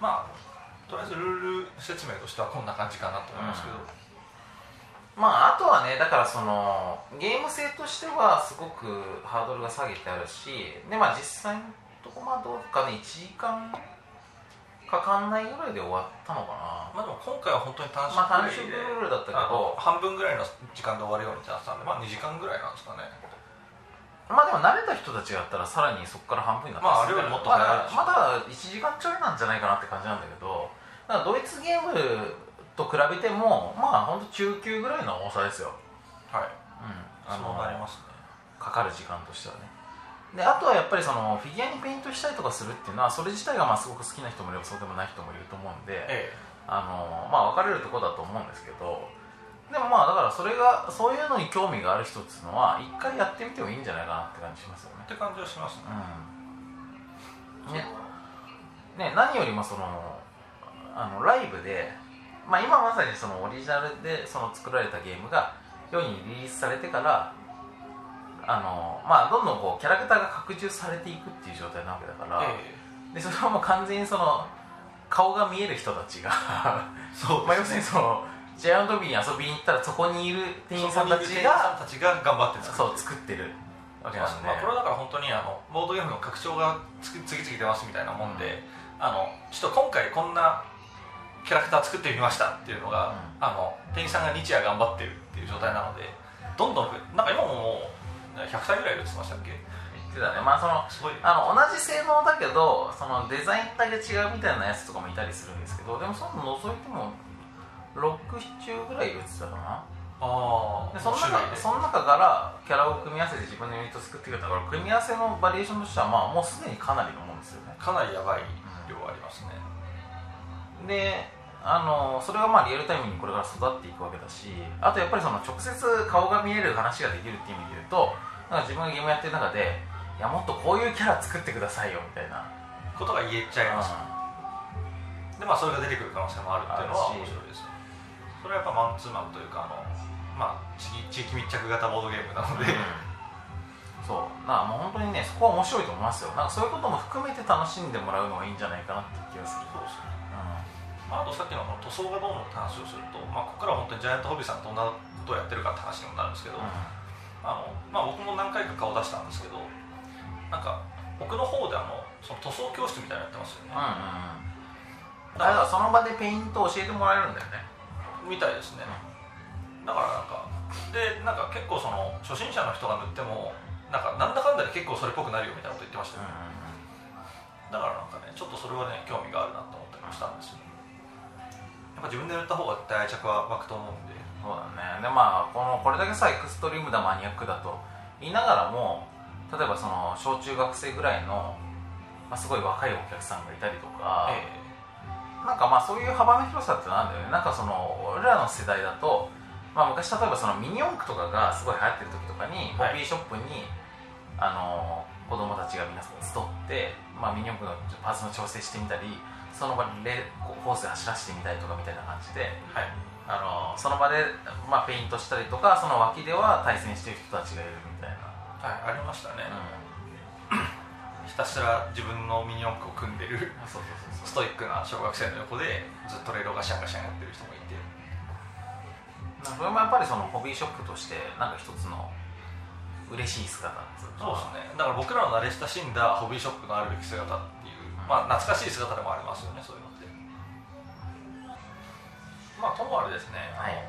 [SPEAKER 3] まあとりあえずルール説明としてはこんな感じかなと思いますけど、
[SPEAKER 2] まああとはねだからそのゲーム性としてはすごくハードルが下げてあるしでまあ実際のとこまあどうかね1時間かかんないぐらいで終わったのか
[SPEAKER 3] まあでも今回は本当に短
[SPEAKER 2] なまあ短
[SPEAKER 3] 縮
[SPEAKER 2] ルールだったけど。
[SPEAKER 3] 半分ぐらいの時間で終わるようになってたんでまあ2時間ぐらいなんですかね
[SPEAKER 2] まあでも慣れた人たちがやったらさらにそこから半分になって
[SPEAKER 3] まああれよりもっと早い
[SPEAKER 2] まだまだ1時間ちょいなんじゃないかなって感じなんだけどだからドイツゲームと比べてもまあ本当中級ぐらいの重さですよ。
[SPEAKER 3] はい。
[SPEAKER 2] うん。
[SPEAKER 3] そうなりますね。
[SPEAKER 2] かかる時間としてはね。であとはやっぱりそのフィギュアにペイントしたりとかするっていうのはそれ自体がまあすごく好きな人もいればそうでもない人もいると思うんで、
[SPEAKER 3] え
[SPEAKER 2] あのまあ分かれるところだと思うんですけどでもまあだからそれがそういうのに興味がある人っていうのは一回やってみてもいいんじゃないかなって感じしますよね。
[SPEAKER 3] って感じはしますね。
[SPEAKER 2] うん。ねね何よりもそのあのライブで、まあ、今まさにそのオリジナルでその作られたゲームが世にリリースされてからあの、まあ、どんどんこうキャラクターが拡充されていくっていう状態なわけだから、
[SPEAKER 3] え
[SPEAKER 2] でそれはもう完全にその顔が見える人たちが
[SPEAKER 3] えそう
[SPEAKER 2] まあ要するにそのジャイアントビーに遊びに行ったらそこにいる店員さんたちが
[SPEAKER 3] たちが頑張って作
[SPEAKER 2] そう作ってるわけ
[SPEAKER 3] ま
[SPEAKER 2] なんで、
[SPEAKER 3] あこれだから本当にあのボードゲームの拡張が次々出ますみたいなもんで、あのちょっと今回こんなキャラクター作ってみましたっていうのが、
[SPEAKER 2] うん。
[SPEAKER 3] あの店員さんが日夜頑張ってるっていう状態なのでどんどんなんか今ももう100歳ぐらいいるって言ってましたっけ？
[SPEAKER 2] 言ってたね。まあその
[SPEAKER 3] すごい。
[SPEAKER 2] あの同じ性能だけどそのデザインだけ違うみたいなやつとかもいたりするんですけどでもその覗いても67ぐらいいるってたかな。
[SPEAKER 3] あ
[SPEAKER 2] でその中その中からキャラを組み合わせて自分のユニット作ってくれたから組み合わせのバリエーションとしてはまあもうすでにかなりのもんですよね。
[SPEAKER 3] かなりやばい量ありますね、
[SPEAKER 2] であのそれがまあリアルタイムにこれから育っていくわけだしあとやっぱりその直接顔が見える話ができるっていう意味で言うとなんか自分がゲームやってる中でいやもっとこういうキャラ作ってくださいよみたいな。
[SPEAKER 3] ことが言えちゃいます、でまあそれが出てくる可能性もあるっていうのは面白いですねそれはやっぱマンツーマンというかあのまあ地域地域密着型ボードゲームなので、
[SPEAKER 2] そう。なもう本当にねそこは面白いと思いますよ。なんかそういうことも含めて楽しんでもらうのがいいんじゃないかなって気がする。
[SPEAKER 3] そうですね。まあ、あとさっきのこの塗装がどうのって話をすると、まあ、ここからは本当にジャイアントホビーさんがどんなことをやってるかって話にもなるんですけど、
[SPEAKER 2] うん。
[SPEAKER 3] あのまあ、僕も何回か顔出したんですけどなんか僕の方であのその塗装教室みたいなのやってますよね、
[SPEAKER 2] うんうんだからその場でペイントを教えてもらえるんだよね
[SPEAKER 3] みたいですね、だからなんかでなんか結構その初心者の人が塗ってもなんかなんだかんだで結構それっぽくなるよみたいなこと言ってましたよ、だからなんかねちょっとそれはね興味があるなと思ったりもしたんですよ。やっぱ自分で塗った方が絶対愛着は湧くと思うんで。
[SPEAKER 2] そうだね。でまあこのこれだけさエクストリームだマニアックだと言いながらも例えばその小中学生ぐらいの、まあ、すごい若いお客さんがいたりとか、
[SPEAKER 3] え
[SPEAKER 2] なんかまあそういう幅の広さってなんだよね。なんかその俺らの世代だと、まあ、昔例えばそのミニ四駆とかがすごい流行ってる時とかに、
[SPEAKER 3] はい。
[SPEAKER 2] ホビーショップにあの子供たちが皆さん集って、まあ、ミニ四駆のパーツの調整してみたりその場でホースで走らせてみたりとかみたいな感じで
[SPEAKER 3] はい。
[SPEAKER 2] あのその場で、まあ、ペイントしたりとかその脇では対戦してる人たちがいるみたいな、
[SPEAKER 3] はい、ありましたね、
[SPEAKER 2] う
[SPEAKER 3] ひたすら自分のミニ四駆を組んでるストイックな小学生の横でずっとレールをガシャンガシャンやってる人もいて。
[SPEAKER 2] それもやっぱりそのホビーショップとしてなんか一つの嬉しい姿
[SPEAKER 3] そうですね。だから僕らの慣れ親しんだホビーショップのあるべき姿っていう、まあ懐かしい姿でもありますよねそういうのって。まあともあれですね、
[SPEAKER 2] はい。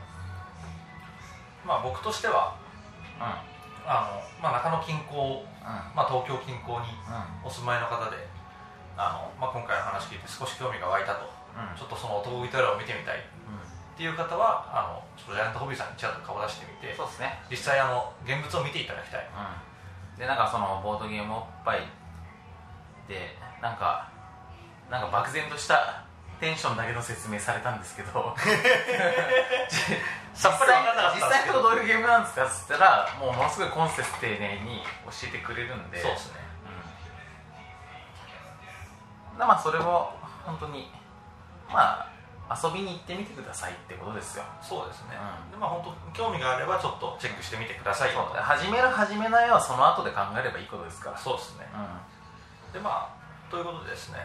[SPEAKER 3] まあ僕としては
[SPEAKER 2] うん。
[SPEAKER 3] あの、まあ、中野近郊、
[SPEAKER 2] うん
[SPEAKER 3] まあ、東京近郊に
[SPEAKER 2] うん。
[SPEAKER 3] お住まいの方であの、まあ、今回の話聞いて少し興味が湧いたと。
[SPEAKER 2] うん。
[SPEAKER 3] ちょっとその男気トイレを見てみたい。っていう方はあのちょっとジャイアントホビーさんにちらっと顔出してみて
[SPEAKER 2] そうですね。
[SPEAKER 3] 実際あの現物を見ていただきたい。
[SPEAKER 2] うん。でなんかそのボードゲームおっぱいでなんかなんか漠然としたテンションだけの説明されたんですけど
[SPEAKER 3] さっぱり分かんなかっ
[SPEAKER 2] 実
[SPEAKER 3] たんですけど
[SPEAKER 2] 際のどういうゲームなんですかっつったらもうものすごいコンセプト丁寧に教えてくれるんで。
[SPEAKER 3] そうですね。
[SPEAKER 2] うん。だまあそれを本当にまあ遊びに行ってみてくださいってことですよ。
[SPEAKER 3] そうですね、
[SPEAKER 2] うん。
[SPEAKER 3] でまあ本当興味があればちょっとチェックしてみてください
[SPEAKER 2] 始める始めないはその後で考えればいいことですから。
[SPEAKER 3] そうですね。
[SPEAKER 2] う
[SPEAKER 3] でまあということでですね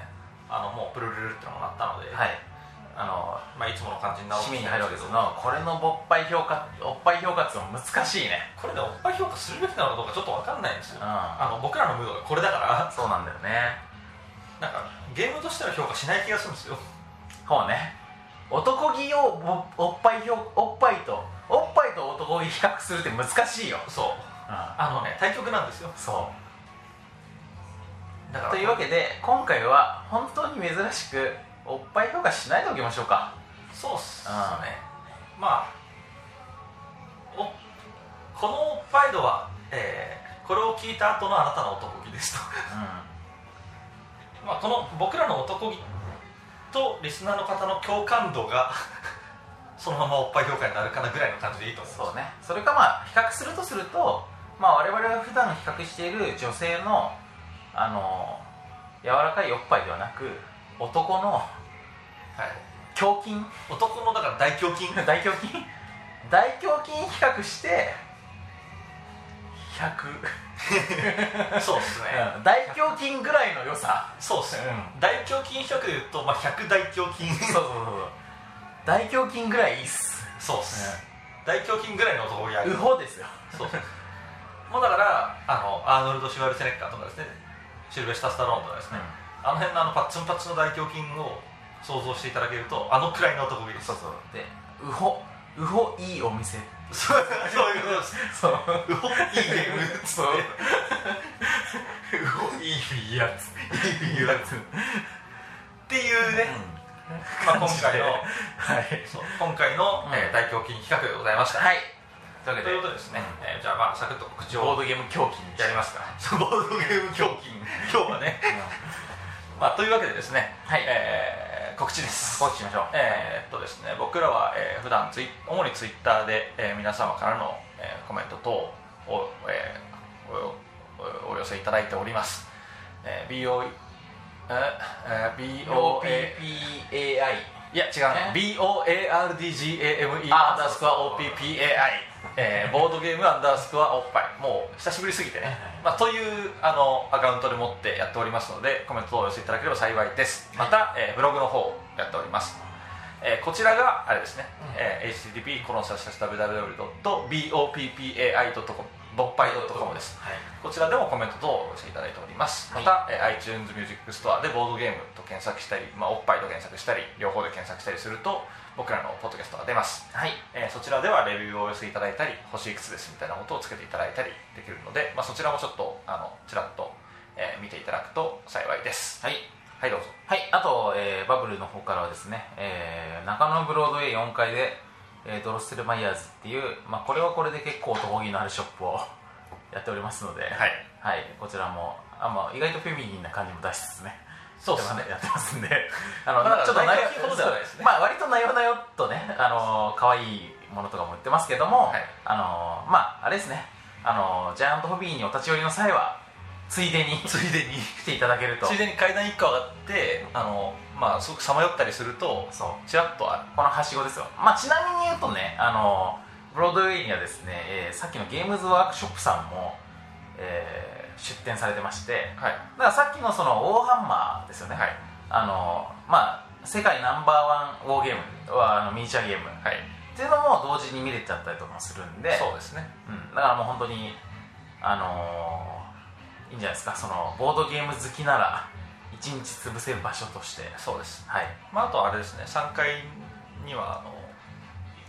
[SPEAKER 3] あのもうプルルルってのもなったので、
[SPEAKER 2] んはいあの
[SPEAKER 3] まあ、いつもの感じに直
[SPEAKER 2] 締めに入るわけですけどこれのおっぱい評価おっぱい評価っていうのは難しいね。
[SPEAKER 3] これでおっぱい評価するべきなのかどうかちょっと分かんないんですよ、
[SPEAKER 2] うん。
[SPEAKER 3] あの僕らのムードがこれだから。
[SPEAKER 2] そうなんだよね。
[SPEAKER 3] なんかゲームとしての評価しない気がするんですよ。
[SPEAKER 2] そうね。男気をおおっぱい評おっぱいとおっぱいと男気比較するって難しいよ、
[SPEAKER 3] そう。
[SPEAKER 2] うん。
[SPEAKER 3] あのね対局なんですよ。
[SPEAKER 2] そう。というわけで今回は本当に珍しくおっぱい評価しないでおきましょうか。
[SPEAKER 3] そうっすね。
[SPEAKER 2] うん。
[SPEAKER 3] まあおこのおっぱい度は、えーこれを聞いた後のあなたの男気ですと。まあこの僕らの男気とリスナーの方の共感度が そのままおっぱい評価になるかなぐらいの感じでいいと思います。
[SPEAKER 2] そうね。それかまあ比較するとすると、まあ、我々が普段比較している女性のあの柔らかいおっぱいではなく男の
[SPEAKER 3] はい、
[SPEAKER 2] 胸筋？
[SPEAKER 3] 男のだから大胸筋？
[SPEAKER 2] 大胸筋？大胸筋比較して100、
[SPEAKER 3] そうっすね、
[SPEAKER 2] うん。大胸筋ぐらいの良さ。
[SPEAKER 3] そうっす。ね、
[SPEAKER 2] うん。
[SPEAKER 3] 大胸筋比較で言うと、まあ、100大胸筋。
[SPEAKER 2] そうそうそう大胸筋ぐらいいいっす、
[SPEAKER 3] そうっす、大胸筋ぐらいの男をやる
[SPEAKER 2] ウホですよ。
[SPEAKER 3] そうそうもうだからあのアーノルド・シュワルツェネッガーとかですね。シルベスター・スタローンとかですね、あの辺のあのパッツンパッツンの大胸筋を想像していただけるとあのくらいの男気です。
[SPEAKER 2] そうそう。でウホウホいいお店。
[SPEAKER 3] そういうことです
[SPEAKER 2] そう
[SPEAKER 3] う。ほいいゲームっつ
[SPEAKER 2] そう
[SPEAKER 3] って。
[SPEAKER 2] ウホいいやつ。いいやつ。
[SPEAKER 3] っていうね、まあ、今回の
[SPEAKER 2] はい。
[SPEAKER 3] 今回の、
[SPEAKER 2] うん。
[SPEAKER 3] えー大胸筋比較でございました、
[SPEAKER 2] はい。という
[SPEAKER 3] ことでですね、えーじゃあまあサクッと告知を
[SPEAKER 2] ボードゲーム狂気に
[SPEAKER 3] やりますか。ボードゲーム胸筋今日はね、まあ、というわけでですね、
[SPEAKER 2] はい。
[SPEAKER 3] えー告知です。
[SPEAKER 2] 告知しましょう。
[SPEAKER 3] えーっとですね僕らは、えー普段ツイ主にツイッターで、えー皆様からの、えーコメント等を、えーおおお寄せいただいております、えー BO えー、BOA
[SPEAKER 2] OPPAI
[SPEAKER 3] いや違うね BOARDGAME
[SPEAKER 2] あ
[SPEAKER 3] アンダースコア OPPAI えーボードゲームアンダースコアおっぱい。もう久しぶりすぎてね、まあ、というあのアカウントで持ってやっておりますのでコメントをお寄せいただければ幸いです。また、えーブログの方をやっております、えーこちらがあれですね、えー http コロンサス www.boppai.com ボッパイ .com です。
[SPEAKER 2] はい。
[SPEAKER 3] こちらでもコメント等をお寄せいただいております、
[SPEAKER 2] はい。
[SPEAKER 3] また、えー iTunes ミュージックストアでボードゲームと検索したり、まあ、おっぱいと検索したり両方で検索したりすると僕らのポッドキャストが出ます、
[SPEAKER 2] はい。
[SPEAKER 3] えーそちらではレビューをお寄せいただいたり星いくつですみたいなことをつけていただいたりできるので、まあ、そちらもちょっとあのちらっと、えー見ていただくと幸いです。
[SPEAKER 2] はい。
[SPEAKER 3] はいどうぞ。
[SPEAKER 2] はい、あと、えーバブルの方からはですね、えー中野ブロードウェイ4階で、えードロッセルマイヤーズっていう、まあ、これはこれで結構男気のあるショップを やっておりますので、
[SPEAKER 3] はい。
[SPEAKER 2] はい、こちらもあ、まあ、意外とフェミニンな感じも出しつつね
[SPEAKER 3] そうですね。
[SPEAKER 2] やってますんで。あの、
[SPEAKER 3] まあ
[SPEAKER 2] ちょっと内容
[SPEAKER 3] ほどではないですね。
[SPEAKER 2] まあ割となよなよっとねあの可愛いものとかも売ってますけども、
[SPEAKER 3] はい。
[SPEAKER 2] あのまああれですね。あのジャイアントホビーにお立ち寄りの際はついでに
[SPEAKER 3] ついでに。
[SPEAKER 2] 来ていただけると。
[SPEAKER 3] ついでに階段1個上がってあの、まあ、すごくさまよったりすると
[SPEAKER 2] そう。
[SPEAKER 3] ちらっとある。
[SPEAKER 2] このはしごですよ、まあ、ちなみに言うとねあのブロードウェイにはですね、えーさっきのゲームズワークショップさんも、えー出店されてまして
[SPEAKER 3] はい。
[SPEAKER 2] だからさっきのそのウォーハンマーですよね、
[SPEAKER 3] はい。
[SPEAKER 2] あのまあ世界ナンバーワンウォーゲームはあのミニチュアゲーム。っ
[SPEAKER 3] はい。
[SPEAKER 2] ていうのも同時に見れちゃったりとかもするんで。
[SPEAKER 3] そうですね。
[SPEAKER 2] うん、だからもう本当にあのーいいんじゃないですか。そのボードゲーム好きなら一日潰せる場所として。
[SPEAKER 3] そうです。
[SPEAKER 2] はい。
[SPEAKER 3] まあ、あとあれですね。3階にはあの、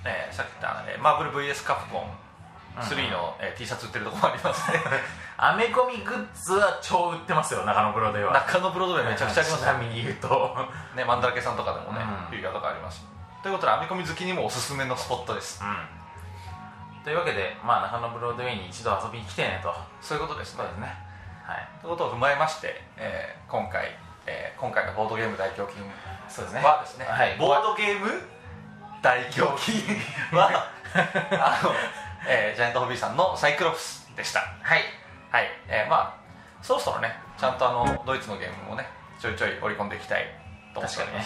[SPEAKER 3] えーさっき言った、えーマーブル VS カプコン3の、えー T シャツ売ってるところもありますね
[SPEAKER 2] アメコミグッズは超売ってますよ中野ブロードウェイは。
[SPEAKER 3] 中野ブロードウェイめちゃくちゃあります
[SPEAKER 2] ちなみに言うと。
[SPEAKER 3] ねマンダラケさんとかでもね、
[SPEAKER 2] うん。
[SPEAKER 3] フィギュアとかあります。ということで編み込み好きにもおすすめのスポットです。
[SPEAKER 2] うん。というわけで、まあ、中野ブロードウェイに一度遊びに来てねと。
[SPEAKER 3] そういうことですね。
[SPEAKER 2] そうですね。はい。
[SPEAKER 3] ということを踏まえまして、えー今回、えー今回のボードゲーム大胸筋
[SPEAKER 2] そうですね。
[SPEAKER 3] はですね、
[SPEAKER 2] はい。
[SPEAKER 3] ボードゲーム大胸筋はあの、えージャイアントホビーさんのサイクロプスでした。
[SPEAKER 2] はい
[SPEAKER 3] はい、えーまあそろそろねちゃんとあのドイツのゲームもねちょいちょい織り込んでいきたいと思って
[SPEAKER 2] 確かにね。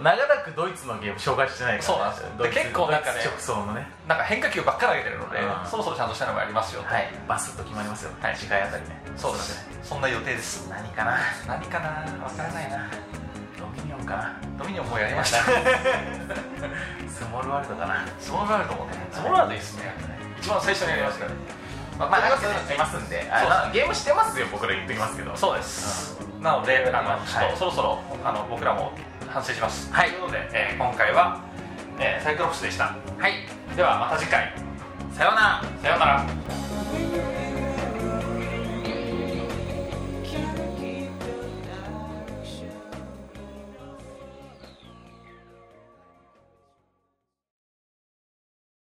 [SPEAKER 2] 長らくドイツのゲーム紹介してないから、
[SPEAKER 3] そうなんですよ。で結構なんかね
[SPEAKER 2] 直送のね。
[SPEAKER 3] なんか変化球ばっかり投げてるので、
[SPEAKER 2] うん。
[SPEAKER 3] そろそろちゃんとしたのもやりますよと、
[SPEAKER 2] はい。バスッと決まりますよ、
[SPEAKER 3] はい。
[SPEAKER 2] 次回あたりね。
[SPEAKER 3] そうですね。そんな予定です。
[SPEAKER 2] 何かな。
[SPEAKER 3] 何かな。わからないな。
[SPEAKER 2] ドミニオンか。な
[SPEAKER 3] ドミニオンもうやりました。
[SPEAKER 2] スモールワールドかな。
[SPEAKER 3] スモールワールドもね。スモールワールドいいっすね。一番最初にやりましたからま
[SPEAKER 2] まあなんか
[SPEAKER 3] とにかく
[SPEAKER 2] そういうのいますんで。あのゲームしてますよ僕ら言ってきますけど。
[SPEAKER 3] そうです、なのであのちょっとそろそろあの僕らも反省します。
[SPEAKER 2] はい。
[SPEAKER 3] ということで、えー今回は、えーサイクロプスでした。
[SPEAKER 2] はい。
[SPEAKER 3] ではまた次回。
[SPEAKER 2] さようなら。
[SPEAKER 3] さようなら